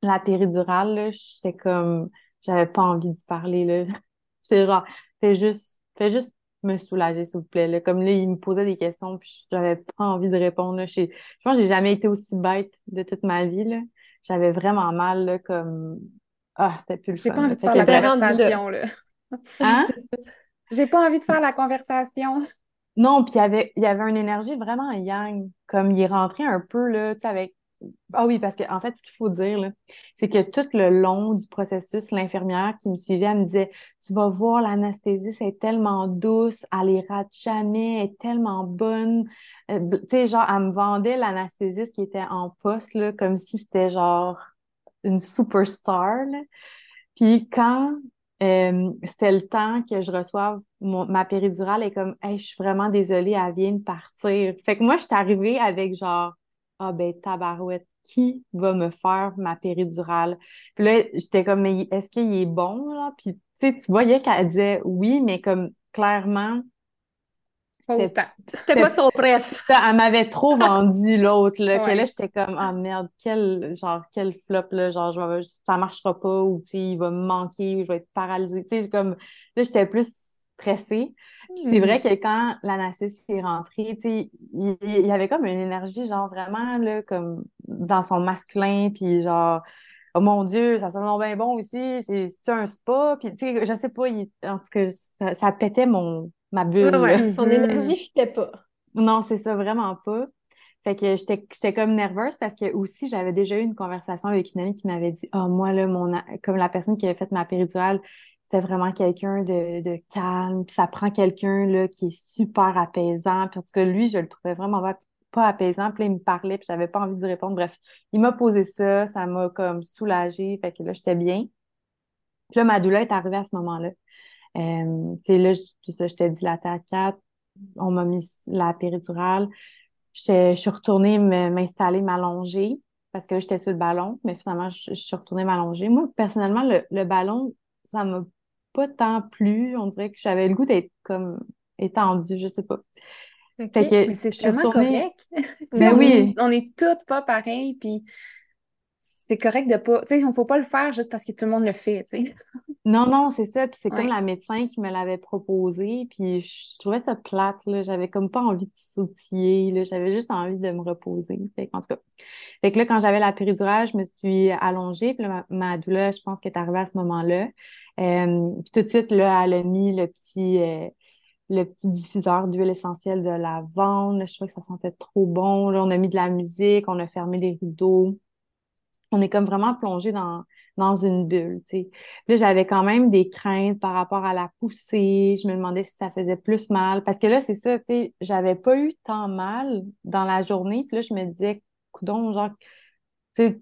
la péridurale, j'étais comme, j'avais pas envie de parler, là. J'étais genre, fais juste, fais juste me soulager, s'il vous plaît. Là. Comme là, il me posait des questions, puis j'avais pas envie de répondre. Là. Je, pense que j'ai jamais été aussi bête de toute ma vie. Là. J'avais vraiment mal, là, comme. Ah, c'était plus le J'ai pas envie de faire la conversation, là. Hein? J'ai pas envie de faire la conversation. Non, puis il y avait, il y avait une énergie vraiment yang. Comme il est rentré un peu, là, tu sais, avec ah oui, parce qu'en en fait, ce qu'il faut dire, c'est que tout le long du processus, l'infirmière qui me suivait, elle me disait Tu vas voir, l'anesthésie, c'est tellement douce, elle les rate jamais, elle est tellement bonne. Euh, tu sais, genre, elle me vendait l'anesthésiste qui était en poste, là, comme si c'était genre une superstar. Puis quand euh, c'était le temps que je reçoive ma péridurale, est comme je suis vraiment désolée, elle vient de partir. Fait que moi, je suis arrivée avec genre ah ben tabarouette, qui va me faire ma péridurale? Puis là, j'étais comme, mais est-ce qu'il est bon, là? Puis tu sais, tu voyais qu'elle disait oui, mais comme clairement, c'était pas son préf. Elle m'avait trop vendu l'autre, là, que là, j'étais comme, ah merde, quel, genre, quel flop, là, genre, je ça marchera pas, ou, tu sais, il va me manquer, ou je vais être paralysée. Tu sais, comme, là, j'étais plus stressée. Puis c'est vrai mm. que quand l'anesthésie est rentrée, il, il y avait comme une énergie, genre vraiment, là, comme dans son masculin, puis genre, oh mon Dieu, ça sent bien bon ici, c'est un spa, puis tu sais, je sais pas, en tout cas, ça, pétait mon, ma bulle. son énergie fitait pas. Non, c'est ça, vraiment pas. Fait que j'étais comme nerveuse parce que aussi, j'avais déjà eu une conversation avec une amie qui m'avait dit Ah, oh, moi, là, mon, comme la personne qui avait fait ma péridurale, c'était vraiment quelqu'un de, de, calme. Puis ça prend quelqu'un qui est super apaisant. Puis en tout cas, lui, je le trouvais vraiment pas apaisant. Puis là, il me parlait, puis j'avais pas envie de répondre. Bref, il m'a posé ça, ça m'a comme soulagée. Fait que là, j'étais bien. Puis là, ma douleur est arrivée à ce moment-là. Euh, tu là, j'étais dilatée à 4. On m'a mis la péridurale. Je suis retournée m'installer, m'allonger parce que j'étais sur le ballon, mais finalement, je, suis retournée m'allonger. Moi, personnellement, le, le ballon, ça m'a pas tant plu. On dirait que j'avais le goût d'être comme étendue, je sais pas. que c'est tellement correct. Ben oui. On est toutes pas pareilles, puis c'est correct de pas. Tu sais, on faut pas le faire juste parce que tout le monde le fait, tu sais. Non, non, c'est ça. Puis c'est comme la médecin qui me l'avait proposé. Puis je trouvais ça plate, là. J'avais comme pas envie de sautiller, là. J'avais juste envie de me reposer. Fait en tout cas. Fait que là, quand j'avais la péridurale, je me suis allongée. Puis là, ma, douleur, je pense qu'elle est arrivée à ce moment-là. Euh, puis tout de suite, là, elle a mis le petit. Euh, le petit diffuseur d'huile essentielle de lavande. Je trouvais que ça sentait trop bon. Là, on a mis de la musique, on a fermé les rideaux. On est comme vraiment plongé dans, dans une bulle, tu sais. Là, j'avais quand même des craintes par rapport à la poussée. Je me demandais si ça faisait plus mal. Parce que là, c'est ça, j'avais pas eu tant mal dans la journée. Puis là, je me disais, coudon, genre,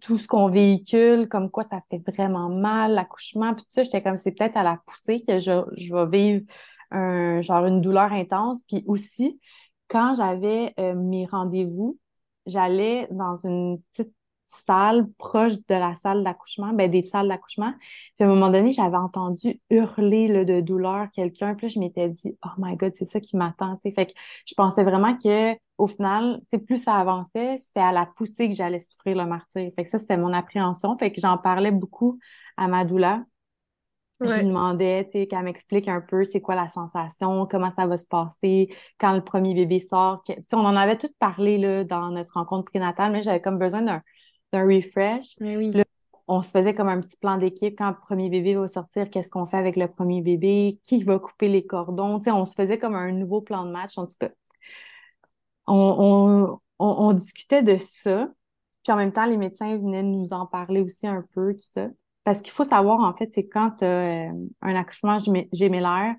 tout ce qu'on véhicule, comme quoi ça fait vraiment mal, l'accouchement. Puis tout ça, j'étais comme, c'est peut-être à la poussée que je, je vais vivre un, genre une douleur intense. Puis aussi, quand j'avais euh, mes rendez-vous, j'allais dans une petite salle proche de la salle d'accouchement, ben des salles d'accouchement. Puis à un moment donné, j'avais entendu hurler là, de douleur quelqu'un. Puis là, je m'étais dit, oh my God, c'est ça qui m'attend. Fait que je pensais vraiment que au final, plus ça avançait, c'était à la poussée que j'allais souffrir le martyr. Fait que ça, c'était mon appréhension. Fait que j'en parlais beaucoup à ma doula. Je lui demandais, qu'elle m'explique un peu c'est quoi la sensation, comment ça va se passer quand le premier bébé sort. on en avait tout parlé là, dans notre rencontre prénatale, mais j'avais comme besoin d'un d'un refresh. on se faisait comme un petit plan d'équipe quand le premier bébé va sortir, qu'est-ce qu'on fait avec le premier bébé, qui va couper les cordons? on se faisait comme un nouveau plan de match. En tout cas, on, discutait de ça. Puis en même temps, les médecins venaient nous en parler aussi un peu, tout ça. Parce qu'il faut savoir, en fait, c'est quand tu as euh, un accouchement gémellaire,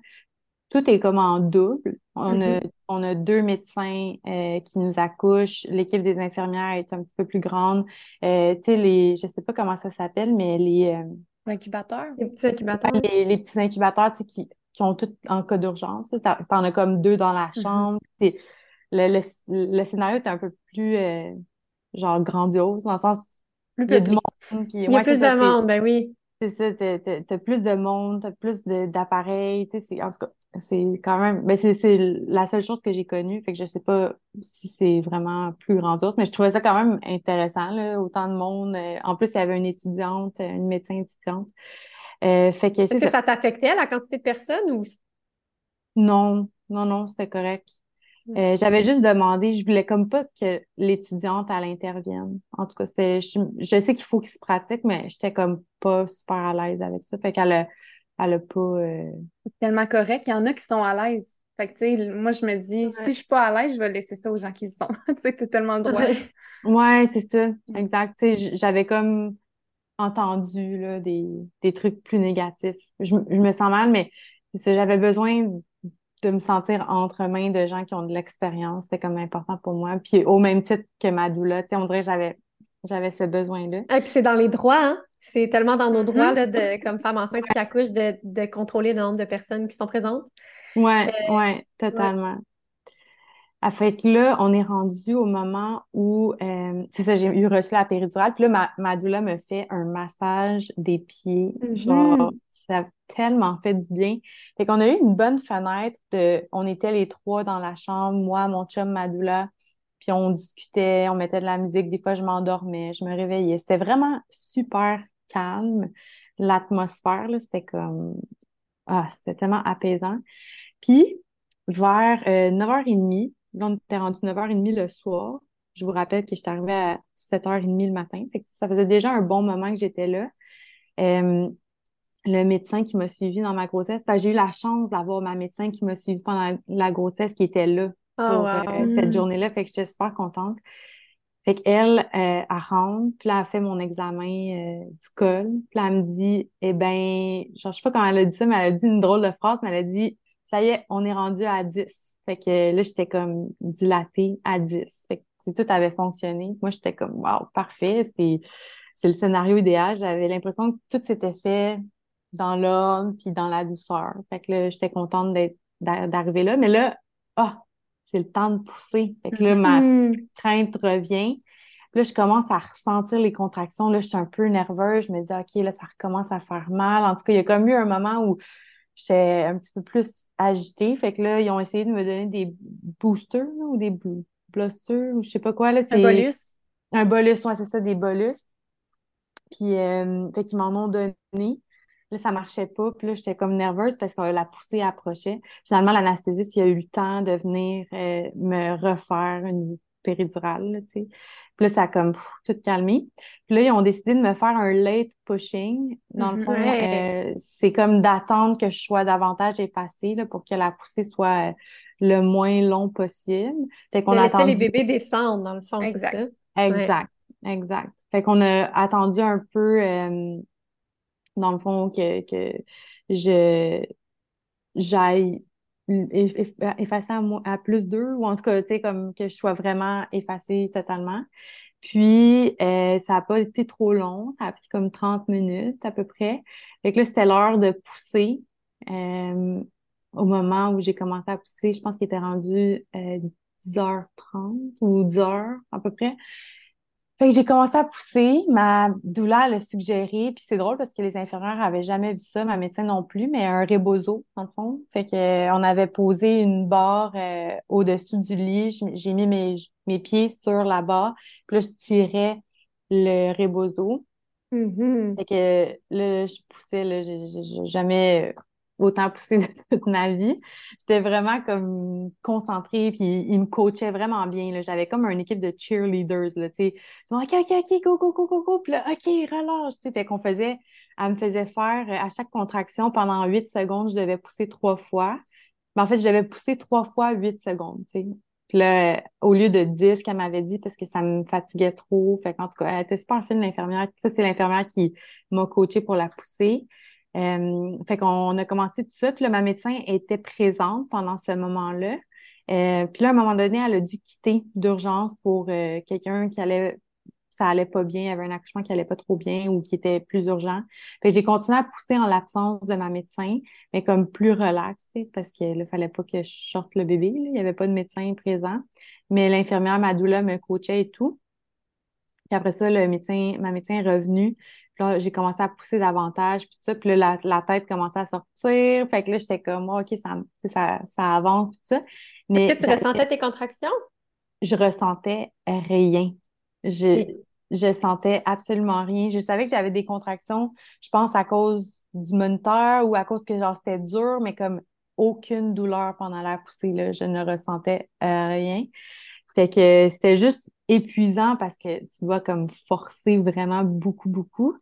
tout est comme en double. On, a, mm-hmm. on a deux médecins euh, qui nous accouchent. L'équipe des infirmières est un petit peu plus grande. Euh, tu sais, les, je sais pas comment ça s'appelle, mais les... Euh, incubateurs? Les petits incubateurs. Les, petits incubateurs, tu sais, qui, qui ont tout en cas d'urgence. Tu en as comme deux dans la mm-hmm. chambre. Le, le, le, scénario est un peu plus genre grandiose, dans le sens, Plus il y a du monde, puis Il y a ouais, plus de monde, ben oui. C'est ça, t'as, t'as- t'as plus de monde, t'as plus de- d'appareils, tu sais, c'est, en tout cas, c'est quand même, ben c'est, c'est la seule chose que j'ai connue, fait que je sais pas si c'est vraiment plus grandiose, mais je trouvais ça quand même intéressant, là, autant de monde. Euh, En plus, il y avait une étudiante, une médecin étudiante. Euh, fait que Est-ce que ça. ça t'affectait la quantité de personnes ou Non, non, non, c'était correct. Euh, j'avais juste demandé, je voulais comme pas que l'étudiante, elle intervienne. En tout cas, c'était, je, je sais qu'il faut qu'il se pratique, mais j'étais comme pas super à l'aise avec ça. Fait qu'elle a, elle a pas, euh, C'est tellement correct. Il y en a qui sont à l'aise. Fait que, tu sais, moi, je me dis, si je suis pas à l'aise, je vais laisser ça aux gens qui le sont. Tu sais, t'as tellement le droit. Ouais. Ouais, c'est ça, exact. Tu sais, j'avais comme entendu là, des, des trucs plus négatifs. Je, je me sens mal, mais c'est ça, j'avais besoin de me sentir entre mains de gens qui ont de l'expérience. C'était comme important pour moi. Puis au même titre que ma doula, tu sais, on dirait que j'avais j'avais ce besoin-là. Et puis c'est dans les droits, hein? C'est tellement dans nos droits là, de, comme femme enceinte qui accouche de, de contrôler le nombre de personnes qui sont présentes. Ouais, ouais, totalement. Ah, fait que là, on est rendu au moment où, euh, c'est ça, j'ai eu reçu la péridurale. Puis là, ma, ma doula me fait un massage des pieds. Mhm. Genre, ça a tellement fait du bien. Fait qu'on a eu une bonne fenêtre de, on était les trois dans la chambre, moi, mon chum, ma doula. Puis on discutait, on mettait de la musique. Des fois, je m'endormais, je me réveillais. C'était vraiment super calme. L'atmosphère, c'était comme, ah, c'était tellement apaisant. Puis, vers euh, 9h30, là, on était rendu 9h30 le soir. Je vous rappelle que j'étais arrivée à 7h30 le matin. Ça faisait déjà un bon moment que j'étais là. Euh, le médecin qui m'a suivi dans ma grossesse, j'ai eu la chance d'avoir ma médecin qui m'a suivi pendant la grossesse qui était là Oh, wow. euh, cette journée-là. Fait que j'étais super contente. Fait qu'elle, euh, elle rentre, puis là, elle fait mon examen euh, du col. Puis là, elle me dit, eh ben, genre, je sais pas comment elle a dit ça, mais elle a dit une drôle de phrase, mais elle a dit, ça y est, on est rendu à 10. Fait que là, j'étais comme dilatée à 10. Fait que tout avait fonctionné. Moi, j'étais comme, wow, parfait, c'est, c'est le scénario idéal. J'avais l'impression que tout s'était fait dans l'ordre puis dans la douceur. Fait que là, j'étais contente d'arriver là. Mais là, ah, c'est le temps de pousser. Fait que là, ma Hmm. crainte revient. Puis là, je commence à ressentir les contractions. Là, je suis un peu nerveuse. Je me dis, OK, là, ça recommence à faire mal. En tout cas, il y a comme eu un moment où j'étais un petit peu plus agitée. Fait que là, ils ont essayé de me donner des boosters là, ou des bl- blusters ou je sais pas quoi. Là, Un bolus? un bolus, ouais, c'est ça, des bolus. Puis, euh, fait qu'ils m'en ont donné. Là, ça marchait pas. Puis là, j'étais comme nerveuse parce que la poussée approchait. Finalement, l'anesthésiste, il a eu le temps de venir euh, me refaire une péridurale, là, tu sais. Puis là, ça a comme pff, tout calmé. Puis là, ils ont décidé de me faire un late pushing. Dans le fond, Ouais. euh, c'est comme d'attendre que je sois davantage effacée là, pour que la poussée soit euh, le moins long possible. Fait qu'on a les bébés descendre, dans le fond, c'est Exact. ça? Exact, exact. Fait qu'on a attendu un peu, euh, dans le fond, que, que je j'aille eff- eff- effacer à, à plus deux, ou en tout cas, tu sais, comme que je sois vraiment effacée totalement. Puis, euh, ça n'a pas été trop long, ça a pris comme 30 minutes à peu près. Fait que là, c'était l'heure de pousser. Euh, au moment où j'ai commencé à pousser, je pense qu'il était rendu euh, 10h30 ou 10h à peu près. Fait que j'ai commencé à pousser. Ma doula elle a suggéré, puis c'est drôle parce que les infirmières avaient jamais vu ça, ma médecin non plus, mais un rebozo, dans le fond. Fait que, euh, on avait posé une barre euh, au-dessus du lit. J'ai mis mes, mes pieds sur la barre, puis là, je tirais le rebozo. Mhm. Fait que là, je poussais, là, j'ai jamais autant poussé de toute ma vie. J'étais vraiment comme concentrée, puis il me coachait vraiment bien. J'avais comme une équipe de cheerleaders, là, tu sais. Ils OK, OK, OK, go, go, go, go, go, puis là, OK, relâche, tu sais. Fait qu'on faisait, elle me faisait faire, euh, à chaque contraction, pendant 8 secondes, je devais pousser trois fois. Mais en fait, je devais pousser trois fois 8 secondes, tu sais. Puis là, au lieu de 10 qu'elle m'avait dit parce que ça me fatiguait trop. Fait qu'en tout cas, elle était super fine, l'infirmière. Ça, c'est l'infirmière qui m'a coachée pour la pousser. Euh, fait qu'on a commencé tout ça. Puis là, ma médecin était présente pendant ce moment-là. Euh, puis là, à un moment donné, elle a dû quitter d'urgence pour euh, quelqu'un qui allait, ça allait pas bien, il avait un accouchement qui allait pas trop bien ou qui était plus urgent. J'ai continué à pousser en l'absence de ma médecin, mais comme plus relax, parce qu'il ne fallait pas que je sorte le bébé. Il n'y avait pas de médecin présent. Mais l'infirmière, ma doula, me coachait et tout. Puis après ça, le médecin, ma médecin est revenue. Puis là, j'ai commencé à pousser davantage, puis tout ça. Puis là, la, tête commençait à sortir. Fait que là, j'étais comme, oh, OK, ça, ça, ça avance, puis tout ça. Est-ce que tu ressentais tes contractions? Je ressentais rien. Je, je sentais absolument rien. Je savais que j'avais des contractions, je pense, à cause du moniteur ou à cause que genre c'était dur, mais comme aucune douleur pendant la poussée, là, je ne ressentais euh, rien. Fait que c'était juste épuisant parce que tu dois comme forcer vraiment beaucoup, beaucoup.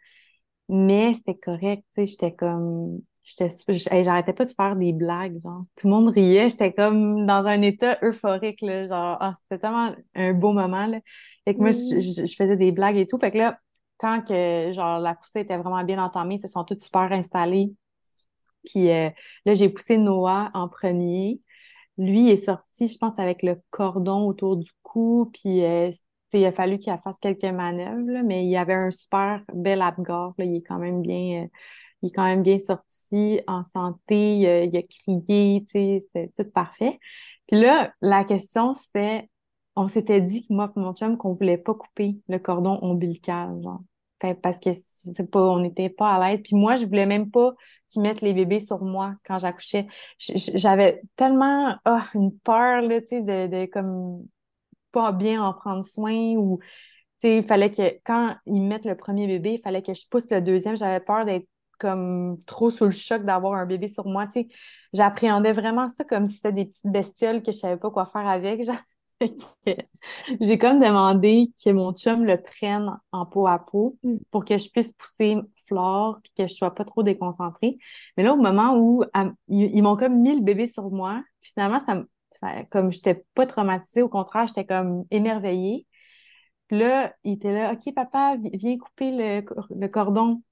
Mais c'était correct, tu sais, j'étais comme j'arrêtais pas de faire des blagues, genre. Tout le monde riait, j'étais comme dans un état euphorique, là, genre, ah, c'était tellement un beau moment, là. Fait que moi, je, faisais des blagues et tout. Fait que là, quand que, genre, la poussée était vraiment bien entamée, ils se sont tous super installés. Puis euh, là, j'ai poussé Noah en premier. Lui est sorti, je pense, avec le cordon autour du cou, puis euh, il a fallu qu'il fasse quelques manœuvres, mais il avait un super bel abgor, là, il est quand même bien... Euh, il est quand même bien sorti, en santé, il a, crié, tu sais, c'était tout parfait. Puis là, la question, c'était, on s'était dit, moi mon chum, qu'on voulait pas couper le cordon ombilical, parce que pas, on n'était pas à l'aise. Puis moi, je voulais même pas qu'ils mettent les bébés sur moi quand j'accouchais. J'avais tellement oh, une peur, là, tu sais, de, de comme pas bien en prendre soin ou il fallait que quand ils mettent le premier bébé, il fallait que je pousse le deuxième. J'avais peur d'être comme trop sous le choc d'avoir un bébé sur moi. Tu sais, j'appréhendais vraiment ça comme si c'était des petites bestioles que je savais pas quoi faire avec. J'ai comme demandé que mon chum le prenne en peau à peau mm. pour que je puisse pousser Flore puis que je sois pas trop déconcentrée. Mais là, au moment où ils, m'ont comme mis le bébé sur moi, finalement, ça, ça comme j'étais pas traumatisée, au contraire, j'étais comme émerveillée. Puis là, il était là, OK, papa, viens couper le, le cordon.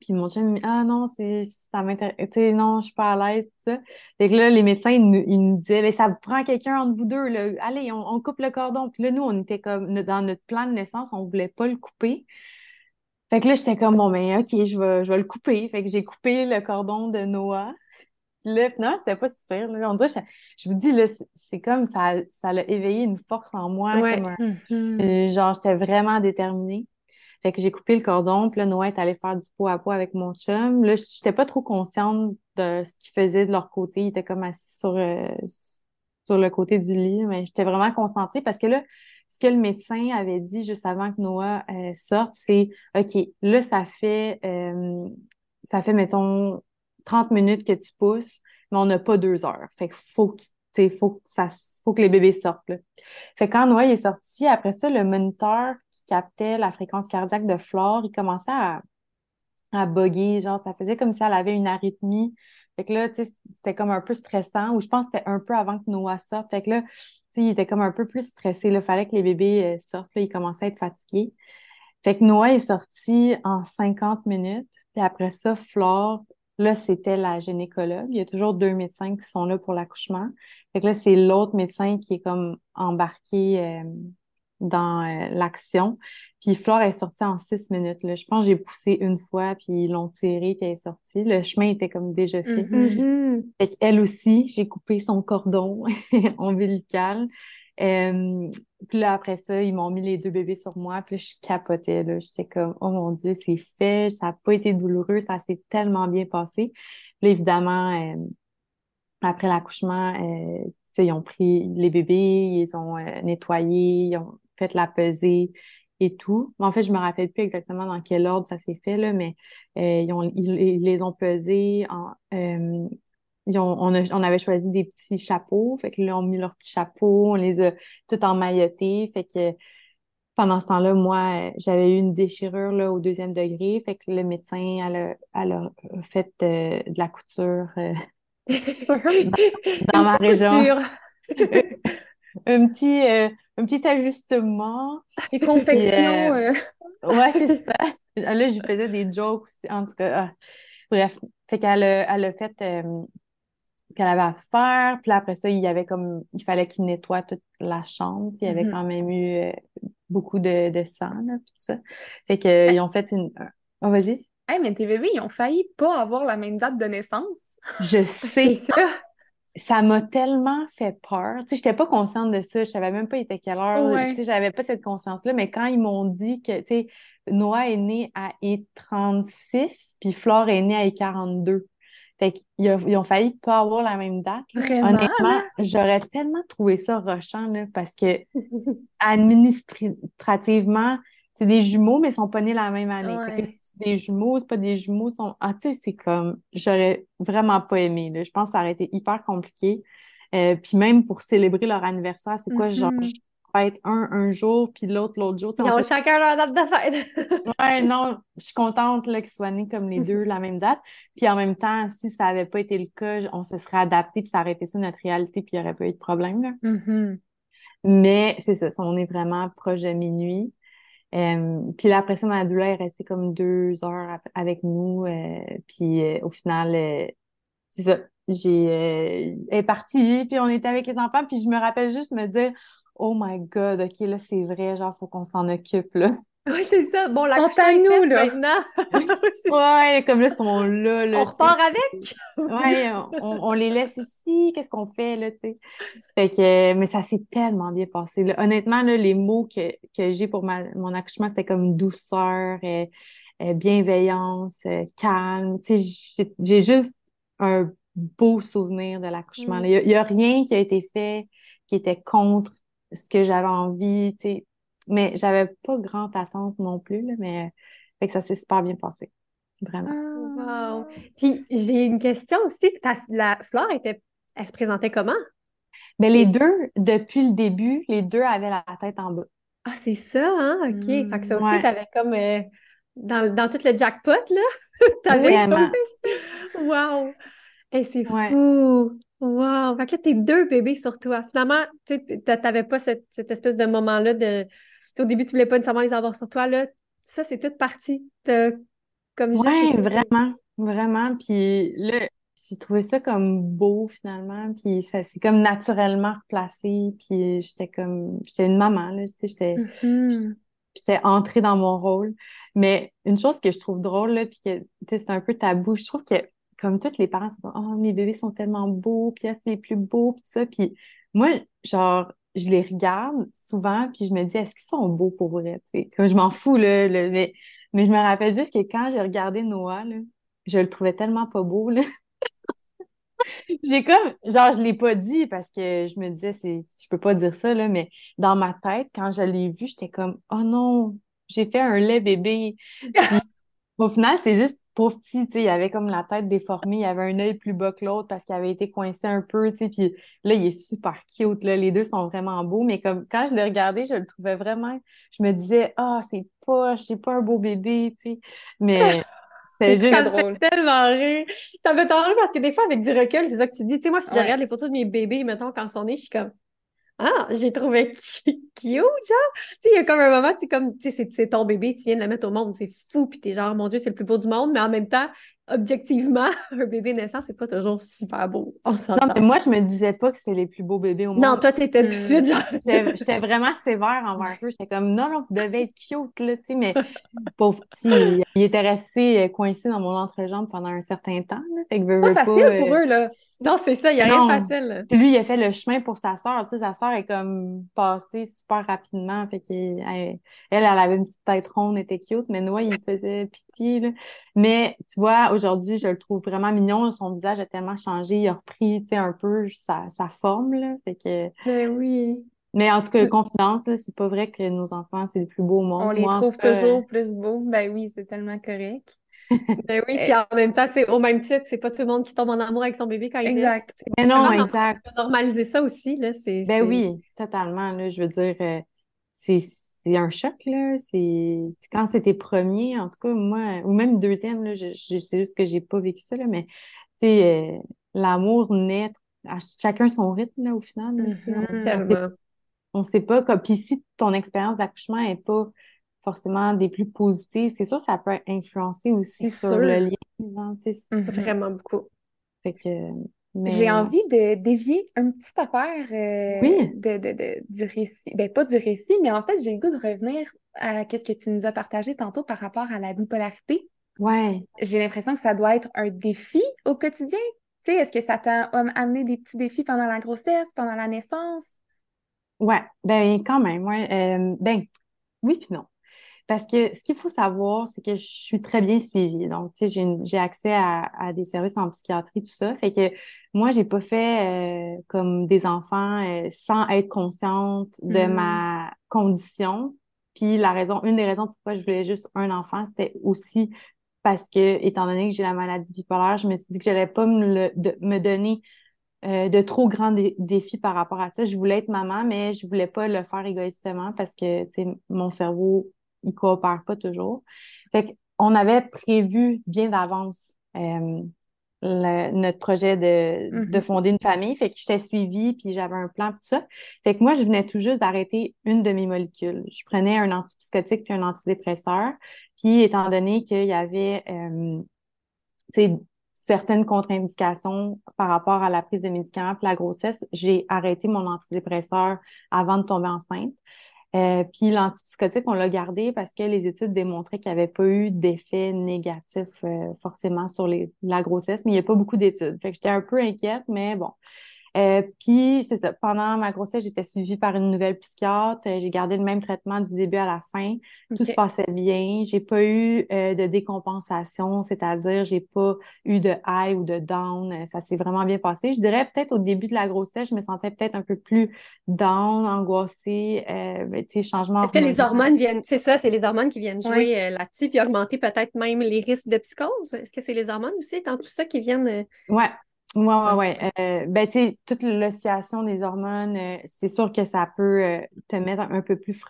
Puis mon chum, me dit, ah non, ça m'intéresse, tu sais, non, je suis pas à l'aise, ça. Fait que là, les médecins, ils nous, disaient, mais ça prend quelqu'un entre vous deux. Allez, on, coupe le cordon. Puis là, nous, on était comme, dans notre plan de naissance, on voulait pas le couper. Fait que là, j'étais comme, bon, ben, OK, je vais, je vais le couper. Fait que j'ai coupé le cordon de Noah. Là, finalement, c'était pas super. Là. On dirait, je, vous dis, là, c'est comme ça, ça a éveillé une force en moi. Comme mm-hmm. euh, genre, j'étais vraiment déterminée. Fait que j'ai coupé le cordon, puis là, Noah est allé faire du pot à pot avec mon chum. Là, j'étais pas trop consciente de ce qu'ils faisaient de leur côté. Ils étaient comme assis sur, euh, sur le côté du lit, mais j'étais vraiment concentrée parce que là, ce que le médecin avait dit juste avant que Noah euh, sorte, c'est OK, là, ça fait, euh, ça fait, mettons, 30 minutes que tu pousses, mais on n'a pas deux heures. Fait qu'il faut que tu il faut que ça faut que les bébés sortent. Là. Fait quand Noah est sorti, après ça, le moniteur qui captait la fréquence cardiaque de Flore, il commençait à, à bugger, genre ça faisait comme si elle avait une arythmie. Fait que là, tu sais, c'était comme un peu stressant, ou je pense que c'était un peu avant que Noah sorte. Fait que là, tu sais, il était comme un peu plus stressé. Il fallait que les bébés euh, sortent, là, il commençait à être fatigué. Fait que Noah est sorti en 50 minutes. Puis après ça, Flore, là, c'était la gynécologue. Il y a toujours deux médecins qui sont là pour l'accouchement. Fait que là, c'est l'autre médecin qui est comme embarqué euh, dans euh, l'action. Puis Flore est sortie en six minutes. Là. Je pense que j'ai poussé une fois, puis ils l'ont tirée, puis elle est sortie. Le chemin était comme déjà fait. Fait qu'elle aussi, j'ai coupé son cordon ombilical. Euh, puis là, après ça, ils m'ont mis les deux bébés sur moi. Puis je capotais. Là. J'étais comme, oh mon Dieu, c'est fait. Ça n'a pas été douloureux. Ça s'est tellement bien passé. Puis évidemment, après l'accouchement, euh, ils ont pris les bébés, ils ont euh, nettoyé, ils ont fait la pesée et tout. En fait, je me rappelle plus exactement dans quel ordre ça s'est fait, là, mais euh, ils, les ont pesés. En, ils ont, on, on, avait choisi des petits chapeaux, fait que là, on a mis leurs petits chapeaux, on les a tout emmaillotés, fait que pendant ce temps-là, moi, j'avais eu une déchirure là, au deuxième degré, fait que le médecin, elle a, fait de la couture dans, ma région. un, petit, euh, un petit ajustement. Des confections. Euh, euh. Ouais, c'est ça. Là, je faisais des jokes aussi. En tout cas, ah. bref. Fait qu'elle a, elle a fait qu'elle avait à faire. Puis après ça, il y avait comme il fallait qu'il nettoie toute la chambre. Puis il y avait mm-hmm. quand même eu beaucoup de, de sang, là, tout ça. Fait qu'ils ont fait une. Oh, vas-y. Hey, mais tes bébés, ils ont failli pas avoir la même date de naissance. Je sais. ça. ça m'a tellement fait peur. Tu sais, j'étais pas consciente de ça. Je savais même pas il était quelle heure. Ouais. Tu sais, j'avais pas cette conscience-là. Mais quand ils m'ont dit que, tu sais, Noah est né à I36, puis Flore est née à I42. Fait qu'ils ont failli pas avoir la même date. Vraiment, Honnêtement, j'aurais tellement trouvé ça rushant, là, parce que administrativement, c'est des jumeaux, mais ils sont pas nés la même année. Fait que Ouais. c'est des jumeaux, c'est pas des jumeaux, sont... Ah, tu sais, c'est comme... J'aurais vraiment pas aimé, là. Je pense que ça aurait été hyper compliqué. Euh, puis même pour célébrer leur anniversaire, c'est quoi, genre, Mhm. Fête un un jour, puis l'autre l'autre jour. Ils on ont fait- chacun leur date de fête. Ouais, non, je suis contente là, qu'ils soient nés comme les deux la même date. Puis en même temps, si ça avait pas été le cas, on se serait adapté, puis ça aurait été ça notre réalité, puis il n'y aurait pas eu de problème, là. Mhm. Mais c'est ça, on est vraiment proche de minuit. Euh, puis là, après ça, ma doula est restée comme deux heures avec nous. euh, puis euh, au final, c'est ça. J'ai, elle est partie, puis on était avec les enfants, puis je me rappelle juste me dire, Oh my God, OK, là, c'est vrai, genre, faut qu'on s'en occupe, là. Oui, c'est ça. Bon, la Pense à nous, là. maintenant. Ouais, comme là, ils sont là, là, On repart avec? Ouais, on, on les laisse ici, qu'est-ce qu'on fait, là, tu sais. Fait que, mais ça s'est tellement bien passé, là. Honnêtement, là, les mots que, que j'ai pour ma, mon accouchement, c'était comme douceur, euh, euh, bienveillance, euh, calme. Tu sais, j'ai- juste un beau souvenir de l'accouchement. Mm. Il y a, il y a rien qui a été fait qui était contre ce que j'avais envie, tu sais. Mais j'avais pas grande attente non plus, là, mais fait que ça s'est super bien passé. Vraiment. Ah. Wow. Puis j'ai une question aussi. Ta, la Flore était, elle se présentait comment? Mais les deux, depuis le début, les deux avaient la tête en bas. Ah, c'est ça, hein? OK. Fait que ça aussi, ouais. t'avais comme euh, dans, dans tout le jackpot, là. T'avais Vraiment. Wow. Et c'est Ouais. fou. Wow. Fait que là, tes deux bébés sur toi. Finalement, tu t'avais pas cette, cette espèce de moment-là de. au début, tu voulais pas nécessairement les avoir sur toi, là. Ça, c'est toute partie. T'as comme juste. Ouais, vraiment, vraiment. Puis là, j'ai trouvé ça comme beau finalement. Puis ça s'est comme naturellement replacé. Puis j'étais comme, j'étais une maman, là. J'étais, Mhm. j'étais entrée dans mon rôle. Mais une chose que je trouve drôle, là, puis que, tu sais, c'est un peu tabou, je trouve que, comme tous les parents, c'est oh, mes bébés sont tellement beaux, puis c'est les plus beaux, puis ça. Puis moi, genre, je les regarde souvent, puis je me dis, est-ce qu'ils sont beaux pour vrai? Tu sais, comme je m'en fous, là, le- mais, mais je me rappelle juste que quand j'ai regardé Noah, là, je le trouvais tellement pas beau, là. J'ai comme, genre, je l'ai pas dit parce que je me disais, c'est, je peux pas dire ça, là, mais dans ma tête, quand je l'ai vu, j'étais comme, oh non, j'ai fait un lait bébé. Au final, c'est juste pauvre petit, tu sais, il avait comme la tête déformée, il avait un œil plus bas que l'autre parce qu'il avait été coincé un peu, tu sais, puis là, il est super cute, là, les deux sont vraiment beaux, mais comme quand je le regardais, je le trouvais vraiment, je me disais, ah, c'est pas, c'est pas un beau bébé, tu sais, mais c'est Ça juste me drôle. fait tellement rire. Ça me fait tellement rire parce que des fois, avec du recul, c'est ça que tu dis. Tu sais, moi, si je regarde les photos de mes bébés, mettons, quand ils sont nés, je suis comme, ah, j'ai trouvé cu- cute, genre? Tu sais, il y a comme un moment, c'est comme, tu sais, c'est ton bébé, tu viens de le mettre au monde, c'est fou, puis t'es genre, mon Dieu, c'est le plus beau du monde, mais en même temps, objectivement, un bébé naissant, c'est pas toujours super beau. On Non, mais moi, je me disais pas que c'était les plus beaux bébés au Non, monde. toi, t'étais tout de Hmm. suite genre. J'étais vraiment sévère envers eux. J'étais comme, non, non, vous devez être cute, là, tu sais, mais pauvre petit, il, était resté euh, coincé dans mon entrejambe pendant un certain temps, C'est pas facile pas, pour euh, eux, là. Non, c'est ça, il y a rien Non. de facile. Puis lui, il a fait le chemin pour sa sais, sa sœur est comme passée super rapidement. Fait qu'elle, elle, elle avait une petite tête ronde, était cute, mais Noah, il faisait pitié, là. Mais tu vois, aujourd'hui, je le trouve vraiment mignon. Son visage a tellement changé. Il a repris, tu sais, un peu sa, sa forme, là. Fait que... Ben oui. Mais en tout cas, confidence, là, c'est pas vrai que nos enfants, c'est les plus beaux au monde. On les Moi, trouve cas, toujours plus beaux. Ben oui, c'est tellement correct. Ben oui, Eh. puis en même temps, tu sais, au même titre, c'est pas tout le monde qui tombe en amour avec son bébé quand il. Exact. Mais non, vraiment exact. faut normaliser ça aussi, là. C'est, Ben oui, totalement, là. Je veux dire, euh, c'est, c'est un choc, là. C'est, quand c'était premier, en tout cas, moi, ou même deuxième, là, je, je- c'est juste que j'ai pas vécu ça, là, mais, tu sais, euh, l'amour naît à chacun son rythme, là, au final, là. On- Mhm. on sait pas comme puis si ton expérience d'accouchement est pas forcément des plus positives, c'est sûr que ça peut influencer aussi C'est sur sûr. le lien. Mhm. Vraiment beaucoup. Fait que mais J'ai envie de dévier une petite affaire euh, Oui. de, de- de- du récit. Ben, pas du récit, mais en fait, j'ai le goût de revenir à ce que tu nous as partagé tantôt par rapport à la bipolarité. ouais, J'ai l'impression que ça doit être un défi au quotidien. Tu sais, est-ce que ça t'a amené des petits défis pendant la grossesse, pendant la naissance? Ouais, ben quand même, ouais. Euh, ben oui puis non. Parce que ce qu'il faut savoir, c'est que je suis très bien suivie. Donc, tu sais, j'ai accès à, des services en psychiatrie, tout ça. Fait que moi, j'ai pas fait euh, comme des enfants euh, sans être consciente de mm. ma condition. Puis la raison, une des raisons pourquoi je voulais juste un enfant, c'était aussi parce que, étant donné que j'ai la maladie bipolaire, je me suis dit que j'allais pas me, me donner euh, de trop grands défis par rapport à ça. Je voulais être maman, mais je voulais pas le faire égoïstement parce que mon cerveau ils coopèrent pas toujours. Fait qu'on avait prévu bien d'avance euh, notre projet de, de, mm-hmm. fonder une famille. Fait que j'étais suivie, puis j'avais un plan, tout ça. Fait que moi, je venais tout juste d'arrêter une de mes molécules. Je prenais un antipsychotique puis un antidépresseur. Puis, étant donné qu'il y avait euh, certaines contre-indications par rapport à la prise de médicaments puis la grossesse, j'ai arrêté mon antidépresseur avant de tomber enceinte. Euh, puis l'antipsychotique, on l'a gardé parce que les études démontraient qu'il n'y avait pas eu d'effet négatif euh, forcément sur la grossesse, mais il n'y a pas beaucoup d'études. Fait que j'étais un peu inquiète, mais bon. Euh, puis, c'est ça. Pendant ma grossesse, j'étais suivie par une nouvelle psychiatre. J'ai gardé le même traitement du début à la fin. Tout se passait bien. J'ai pas eu euh, de décompensation, c'est-à-dire j'ai pas eu de high ou de down. Ça s'est vraiment bien passé. Je dirais peut-être au début de la grossesse, je me sentais peut-être un peu plus down, angoissée. Euh, tu sais, changement. Est-ce que les hormones viennent, c'est ça, c'est les hormones qui viennent jouer euh, là-dessus, puis augmenter peut-être même les risques de psychose? Est-ce que c'est les hormones aussi, dans tout ça qui viennent? Ouais, oui, oui, oui. Euh, ben, tu sais, toute l'oscillation des hormones, euh, c'est sûr que ça peut euh, te mettre un, peu plus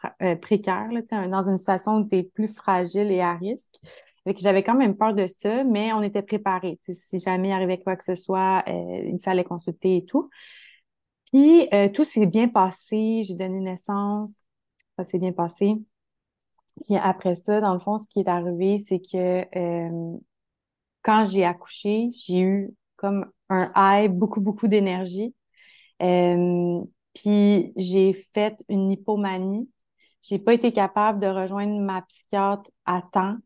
précaire, là, dans une situation où tu es plus fragile et à risque. j'avais quand même peur de ça, mais on était préparés. Si jamais il arrivait quoi que ce soit, il fallait consulter et tout. Puis, tout s'est bien passé. J'ai donné naissance. Ça s'est bien passé. Puis après ça, dans le fond, ce qui est arrivé, c'est que quand j'ai accouché, j'ai eu comme un high, beaucoup, beaucoup d'énergie. Euh, puis j'ai fait une hypomanie. J'ai pas été capable de rejoindre ma psychiatre à temps.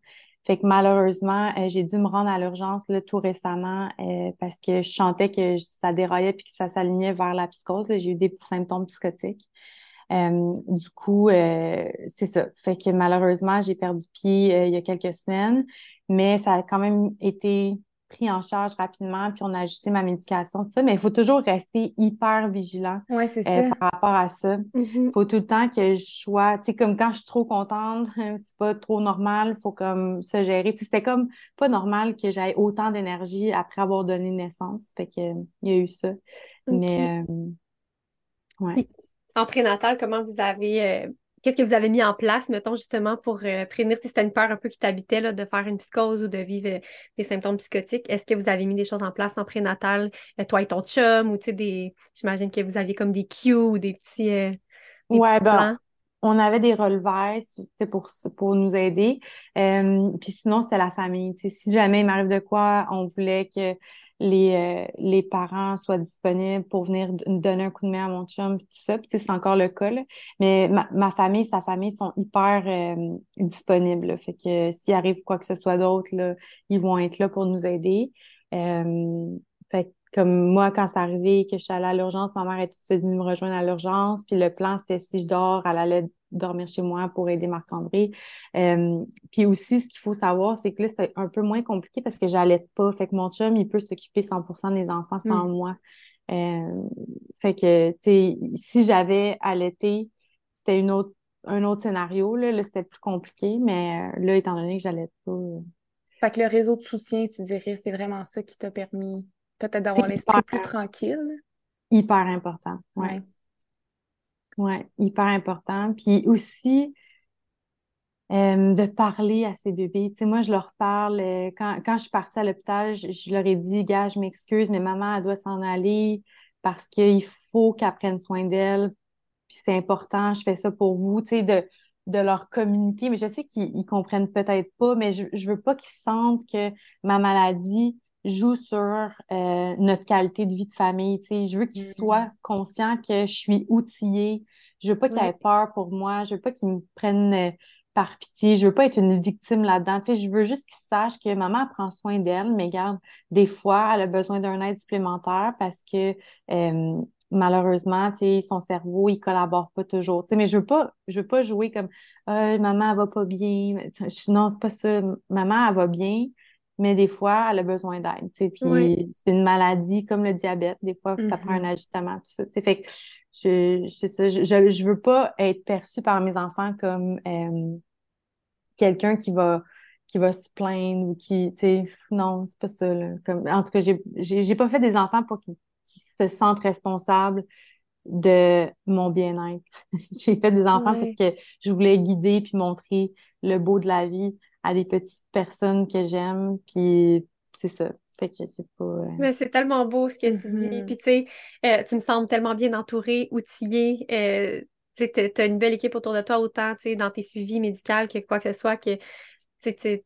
Fait que malheureusement, euh, j'ai dû me rendre à l'urgence tout récemment euh, parce que je sentais que ça déraillait puis que ça s'alignait vers la psychose. J'ai eu des petits symptômes psychotiques. du coup, c'est ça. Fait que malheureusement, j'ai perdu pied il y a quelques semaines, mais ça a quand même été pris en charge rapidement, puis on a ajusté ma médication, tout ça. Mais il faut toujours rester hyper vigilant ouais, euh, par rapport à ça. Il mm-hmm. faut tout le temps que je sois, tu sais, comme quand je suis trop contente, c'est pas trop normal, il faut comme se gérer. C'était comme pas normal que j'aie autant d'énergie après avoir donné naissance. Fait que il y a eu ça. Mais euh, ouais. En prénatal, comment vous avez euh, Qu'est-ce que vous avez mis en place, mettons, justement, pour euh, prévenir si c'était une peur un peu qui t'habitait, de faire une psychose ou de vivre euh, des symptômes psychotiques? Est-ce que vous avez mis des choses en place en prénatal, euh, toi et ton chum, ou tu sais, des. J'imagine que vous aviez comme des cues ou des petits. Des ouais, ben, on avait des relevés pour, pour nous aider. puis sinon, c'était la famille. si jamais il m'arrive de quoi, on voulait que les, euh, les parents soient disponibles pour venir donner un coup de main à mon chum, tout ça. Puis, c'est encore le cas, là. Mais ma, ma, famille, sa famille sont hyper euh, disponibles. Fait que s'il arrive quoi que ce soit d'autre, là, ils vont être là pour nous aider. Euh, fait comme moi, quand c'est arrivé que je suis allée à l'urgence, ma mère est venue me rejoindre à l'urgence. Puis le plan, c'était si je dors, elle allait dormir chez moi pour aider Marc-André. Euh, puis aussi, ce qu'il faut savoir, c'est que là, c'est un peu moins compliqué parce que j'allais pas. Fait que mon chum, il peut s'occuper 100 des enfants sans mm. moi. Euh, fait que, tu sais, si j'avais allaité, c'était une autre, un autre scénario. Là, là c'était plus compliqué. Mais euh, là, étant donné que j'allais pas... Fait que le réseau de soutien, tu dirais, c'est vraiment ça qui t'a permis peut-être d'avoir l'esprit plus tranquille. Hyper important, ouais. ouais. hyper important. Puis aussi, euh, de parler à ces bébés. Tu sais, moi, je leur parle. Euh, quand, quand je suis partie à l'hôpital, je, leur ai dit, gars, je m'excuse, mais maman, elle doit s'en aller parce qu'il faut qu'elle prenne soin d'elle. Puis c'est important, je fais ça pour vous, tu sais, de, de leur communiquer. Mais je sais qu'ils comprennent peut-être pas, mais je, je veux pas qu'ils sentent que ma maladie, joue sur euh, notre qualité de vie de famille. Je veux qu'ils mm-hmm. soient conscients que je suis outillée. Je veux pas qu'ils aient peur pour moi. Je veux pas qu'ils me prennent euh, par pitié. Je veux pas être une victime là-dedans. Je veux juste qu'ils sachent que maman prend soin d'elle, mais garde, des fois, elle a besoin d'un aide supplémentaire parce que euh, malheureusement, son cerveau, il collabore pas toujours. Mais je veux pas, je veux pas jouer comme euh, maman, elle va pas bien. Non, c'est pas ça. Maman, elle va bien, mais des fois, elle a besoin d'aide. Puis c'est une maladie comme le diabète. Des fois, ça prend un mm-hmm. ajustement, tout ça. Fait que je, je, je, je, veux pas être perçue par mes enfants comme euh, quelqu'un qui va qui va se plaindre ou qui, tu sais, non, c'est pas ça. Là. Comme, en tout cas, j'ai, j'ai, pas fait des enfants pour qu'ils, se sentent responsables de mon bien-être. j'ai fait des enfants parce que je voulais guider puis montrer le beau de la vie à des petites personnes que j'aime, puis c'est ça. Fait que c'est pas... Euh, Mais c'est tellement beau ce que tu dis. Mm-hmm. Puis tu sais, euh, tu me sembles tellement bien entourée, outillée. Euh, tu as une belle équipe autour de toi, autant dans tes suivis médicaux que quoi que ce soit, que tu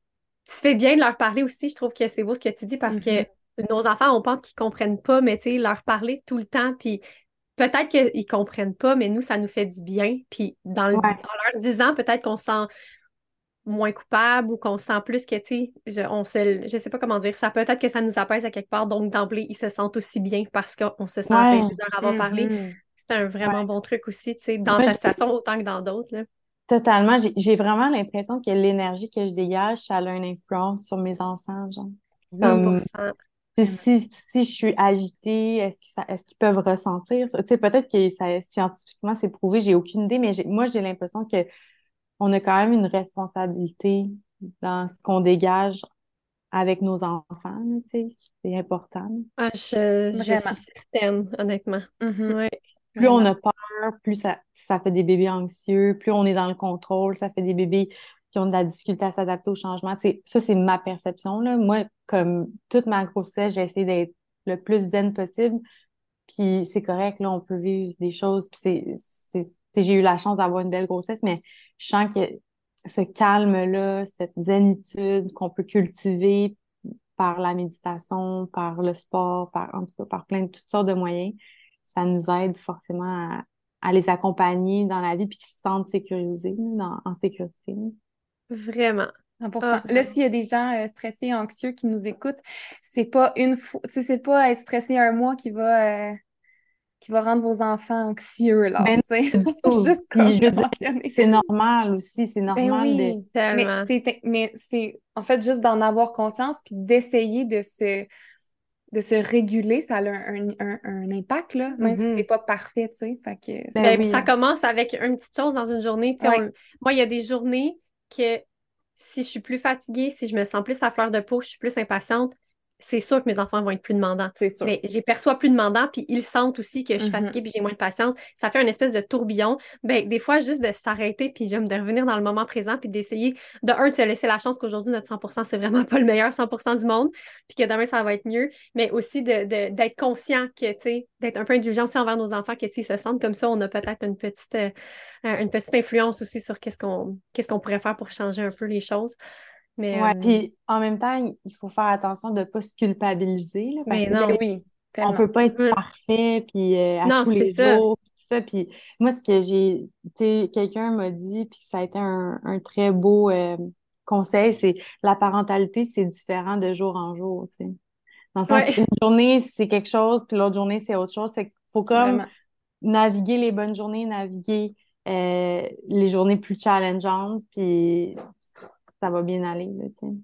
fais bien de leur parler aussi. Je trouve que c'est beau ce que tu dis parce que mm-hmm. nos enfants, on pense qu'ils comprennent pas, mais tu sais, leur parler tout le temps, puis peut-être qu'ils comprennent pas, mais nous, ça nous fait du bien. Puis dans, le, dans leur disant, peut-être qu'on sent moins coupable ou qu'on sent plus que, tu sais, je, on se, je sais pas comment dire, ça peut-être que ça nous apaise à quelque part, donc d'emblée, ils se sentent aussi bien parce qu'on se sent ouais. apaisé d'en avoir parlé. Mm-hmm. C'est un vraiment bon truc aussi, tu sais, dans ta situation autant que dans d'autres. Totalement. J'ai vraiment l'impression que l'énergie que je dégage, ça a une influence sur mes enfants, genre. 100%. si, si, je suis agitée, est-ce qu'ils est qu'ils peuvent ressentir ça? Tu sais, peut-être que ça, scientifiquement, c'est prouvé, j'ai aucune idée, mais moi, j'ai l'impression que on a quand même une responsabilité dans ce qu'on dégage avec nos enfants, tu sais, c'est important. Ah, je, je suis certaine, honnêtement. Mm-hmm. Plus on a peur, plus ça, ça fait des bébés anxieux, plus on est dans le contrôle, ça fait des bébés qui ont de la difficulté à s'adapter au changement. Tu sais, ça, c'est ma perception. Là. Moi, comme toute ma grossesse, j'ai essayé d'être le plus zen possible. Puis c'est correct, là, on peut vivre des choses. Puis c'est, j'ai eu la chance d'avoir une belle grossesse, mais je sens que ce calme-là, cette zénitude qu'on peut cultiver par la méditation, par le sport, par, en tout cas, par plein de toutes sortes de moyens, ça nous aide forcément à, les accompagner dans la vie puis qu'ils se sentent sécurisés, en sécurité. Vraiment. Ah, là, s'il y a des gens euh, stressés, anxieux qui nous écoutent, c'est pas une fois, c'est pas être stressé un mois qui va euh, qui va rendre vos enfants anxieux, là, ben, Juste C'est normal aussi, c'est ben normal de... Mais c'est, en fait, juste d'en avoir conscience puis d'essayer de se, de se réguler, ça a un, un, impact, là, même si mm-hmm. c'est pas parfait, tu sais, fait que... Ben ça. commence avec une petite chose dans une journée, Moi, il y a des journées que si je suis plus fatiguée, si je me sens plus à fleur de peau, je suis plus impatiente, c'est sûr que mes enfants vont être plus demandants. Mais j'ai perçois plus demandants, puis ils sentent aussi que je suis mm-hmm. fatiguée puis j'ai moins de patience. Ça fait une espèce de tourbillon. Ben, des fois, juste de s'arrêter puis j'aime de revenir dans le moment présent puis d'essayer, de un, de se laisser la chance qu'aujourd'hui, notre 100% c'est vraiment pas le meilleur 100% du monde, puis que demain, ça va être mieux. Mais aussi d'être de, conscient que, tu sais, d'être un peu indulgent aussi envers nos enfants, que s'ils se sentent comme ça, on a peut-être une petite, euh, une petite influence aussi sur qu'est-ce qu'on qu'est-ce qu'on pourrait faire pour changer un peu les choses. Mais, ouais, euh, puis en même temps, il faut faire attention de ne pas se culpabiliser. Là, parce mais non, que, oui. On ne peut pas être parfait, puis euh, à tous les jours, tout ça. Puis moi, ce que j'ai, tu quelqu'un m'a dit, puis ça a été un, très beau euh, conseil, c'est la parentalité, c'est différent de jour en jour, tu sais. Dans le sens, une journée, c'est quelque chose, puis l'autre journée, c'est autre chose. Fait qu'il faut comme naviguer les bonnes journées, naviguer les journées plus challengeantes, puis ça va bien aller, tu sais.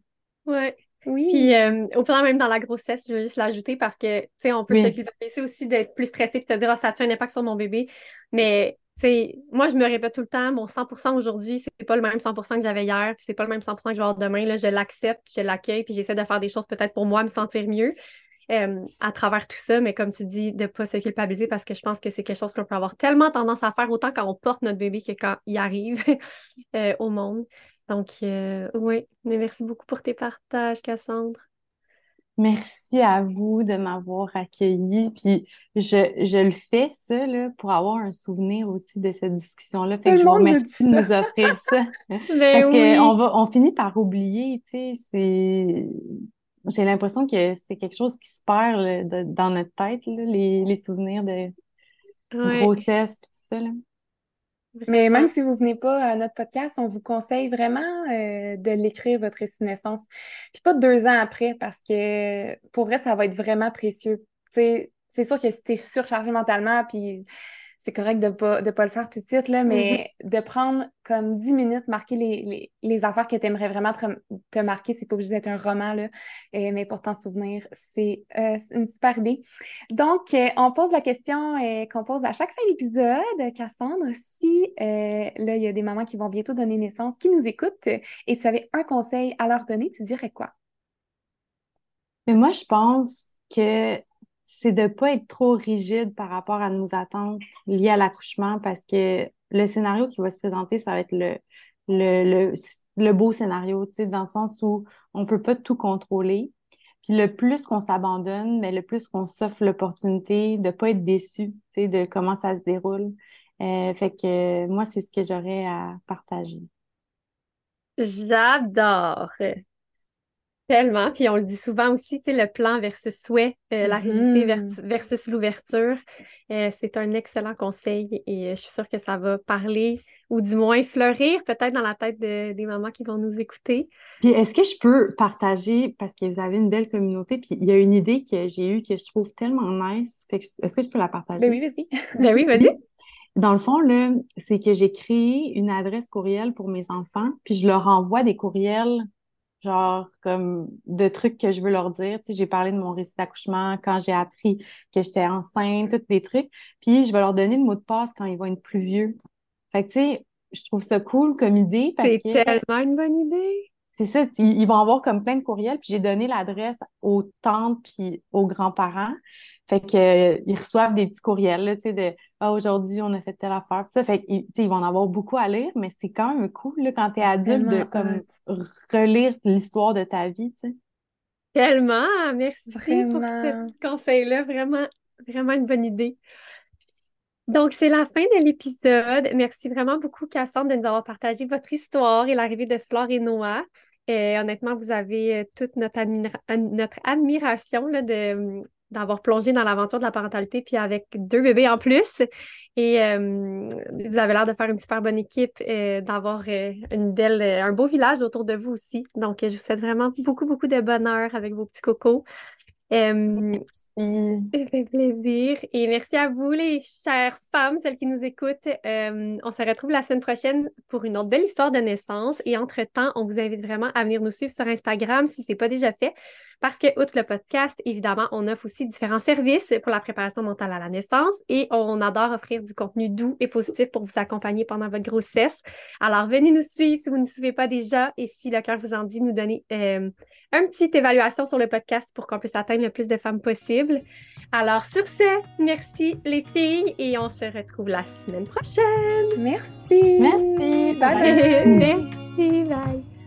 Ouais. Oui. Puis euh, au plan même dans la grossesse, je veux juste l'ajouter parce que, tu sais, on peut se culpabiliser aussi d'être plus stressé et te dire, oh, ça a un impact sur mon bébé? Mais, tu sais, moi, je me répète tout le temps, mon 100% aujourd'hui, c'est pas le même 100% que j'avais hier, puis c'est pas le même 100% que je vais avoir demain. Là, je l'accepte, je l'accueille, puis j'essaie de faire des choses peut-être pour moi, me sentir mieux. Euh, à travers tout ça, mais comme tu dis, de ne pas se culpabiliser parce que je pense que c'est quelque chose qu'on peut avoir tellement tendance à faire autant quand on porte notre bébé que quand il arrive euh, au monde. Donc, euh, oui, mais merci beaucoup pour tes partages, Cassandre. Merci à vous de m'avoir accueilli. Puis je, je, le fais, ça, là, pour avoir un souvenir aussi de cette discussion-là. Fait que je vous remercie de nous offrir ça. Ben Parce qu'on on finit par oublier, tu sais, c'est. J'ai l'impression que c'est quelque chose qui se perd dans notre tête, là, les, les, souvenirs de grossesse et tout ça. Là. Mais même si vous venez pas à notre podcast, on vous conseille vraiment euh, de l'écrire, votre récit de naissance. Puis pas deux ans après, parce que pour vrai, ça va être vraiment précieux. c'est sûr que si tu es surchargé mentalement, puis c'est correct de ne pas, de pas le faire tout de suite, là, mais mm-hmm. de prendre comme 10 minutes, marquer les, les, affaires que tu aimerais vraiment te, te marquer. C'est pas obligé d'être un roman, là, euh, mais pour t'en souvenir, c'est euh, une super idée. Donc, euh, on pose la question qu'on pose à chaque fin d'épisode, Cassandre. Si là, il y a des mamans qui vont bientôt donner naissance, qui nous écoutent, et tu avais un conseil à leur donner, tu dirais quoi? Mais moi, je pense que c'est de ne pas être trop rigide par rapport à nos attentes liées à l'accouchement parce que le scénario qui va se présenter, ça va être le, le, le, beau scénario, dans le sens où on ne peut pas tout contrôler. Puis le plus qu'on s'abandonne, mais le plus qu'on s'offre l'opportunité de ne pas être déçu, de comment ça se déroule. Euh, fait que moi, c'est ce que j'aurais à partager. J'adore. Tellement. Puis on le dit souvent aussi, tu sais, le plan versus souhait, euh, la rigidité mm-hmm. versus l'ouverture. Euh, c'est un excellent conseil et euh, je suis sûre que ça va parler ou du moins fleurir peut-être dans la tête des mamans qui vont nous écouter. Puis est-ce que je peux partager, parce que vous avez une belle communauté, puis il y a une idée que j'ai eue que je trouve tellement nice. Est-ce que je peux la partager? Ben oui, vas-y. ben oui, vas-y. Dans le fond, là, c'est que j'ai créé une adresse courriel pour mes enfants, puis je leur envoie des courriels genre comme de trucs que je veux leur dire. Tu sais, j'ai parlé de mon récit d'accouchement, quand j'ai appris que j'étais enceinte, tous des trucs. Puis je vais leur donner le mot de passe quand ils vont être plus vieux. Fait que tu sais, je trouve ça cool comme idée parce que... C'est tellement une bonne idée! C'est ça, ils vont avoir comme plein de courriels, puis j'ai donné l'adresse aux tantes puis aux grands-parents. Fait qu'ils euh, reçoivent des petits courriels, tu sais, de ah, aujourd'hui, on a fait telle affaire. Ça fait qu'ils ils vont en avoir beaucoup à lire, mais c'est quand même cool là, quand tu es adulte de comme relire l'histoire de ta vie, tu sais. Tellement! Merci pour ce conseil-là. Vraiment, vraiment une bonne idée. Donc, c'est la fin de l'épisode. Merci vraiment beaucoup, Cassandre, de nous avoir partagé votre histoire et l'arrivée de Flore et Noah. Et honnêtement, vous avez euh, toute notre, notre admiration là, de, d'avoir plongé dans l'aventure de la parentalité, puis avec deux bébés en plus. Et euh, vous avez l'air de faire une super bonne équipe, euh, d'avoir euh, une un beau village autour de vous aussi. Donc, je vous souhaite vraiment beaucoup, beaucoup de bonheur avec vos petits cocos. Ça fait plaisir. Et merci à vous, les chères femmes, celles qui nous écoutent. on se retrouve la semaine prochaine pour une autre belle histoire de naissance. Et entre-temps, on vous invite vraiment à venir nous suivre sur Instagram si ce n'est pas déjà fait. Parce que, outre le podcast, évidemment, on offre aussi différents services pour la préparation mentale à la naissance et on adore offrir du contenu doux et positif pour vous accompagner pendant votre grossesse. Alors, venez nous suivre si vous ne nous suivez pas déjà et si le cœur vous en dit, nous donner euh, une petite évaluation sur le podcast pour qu'on puisse atteindre le plus de femmes possible. Alors, sur ce, merci les filles et on se retrouve la semaine prochaine. Merci. Merci. Bye. Merci. Bye.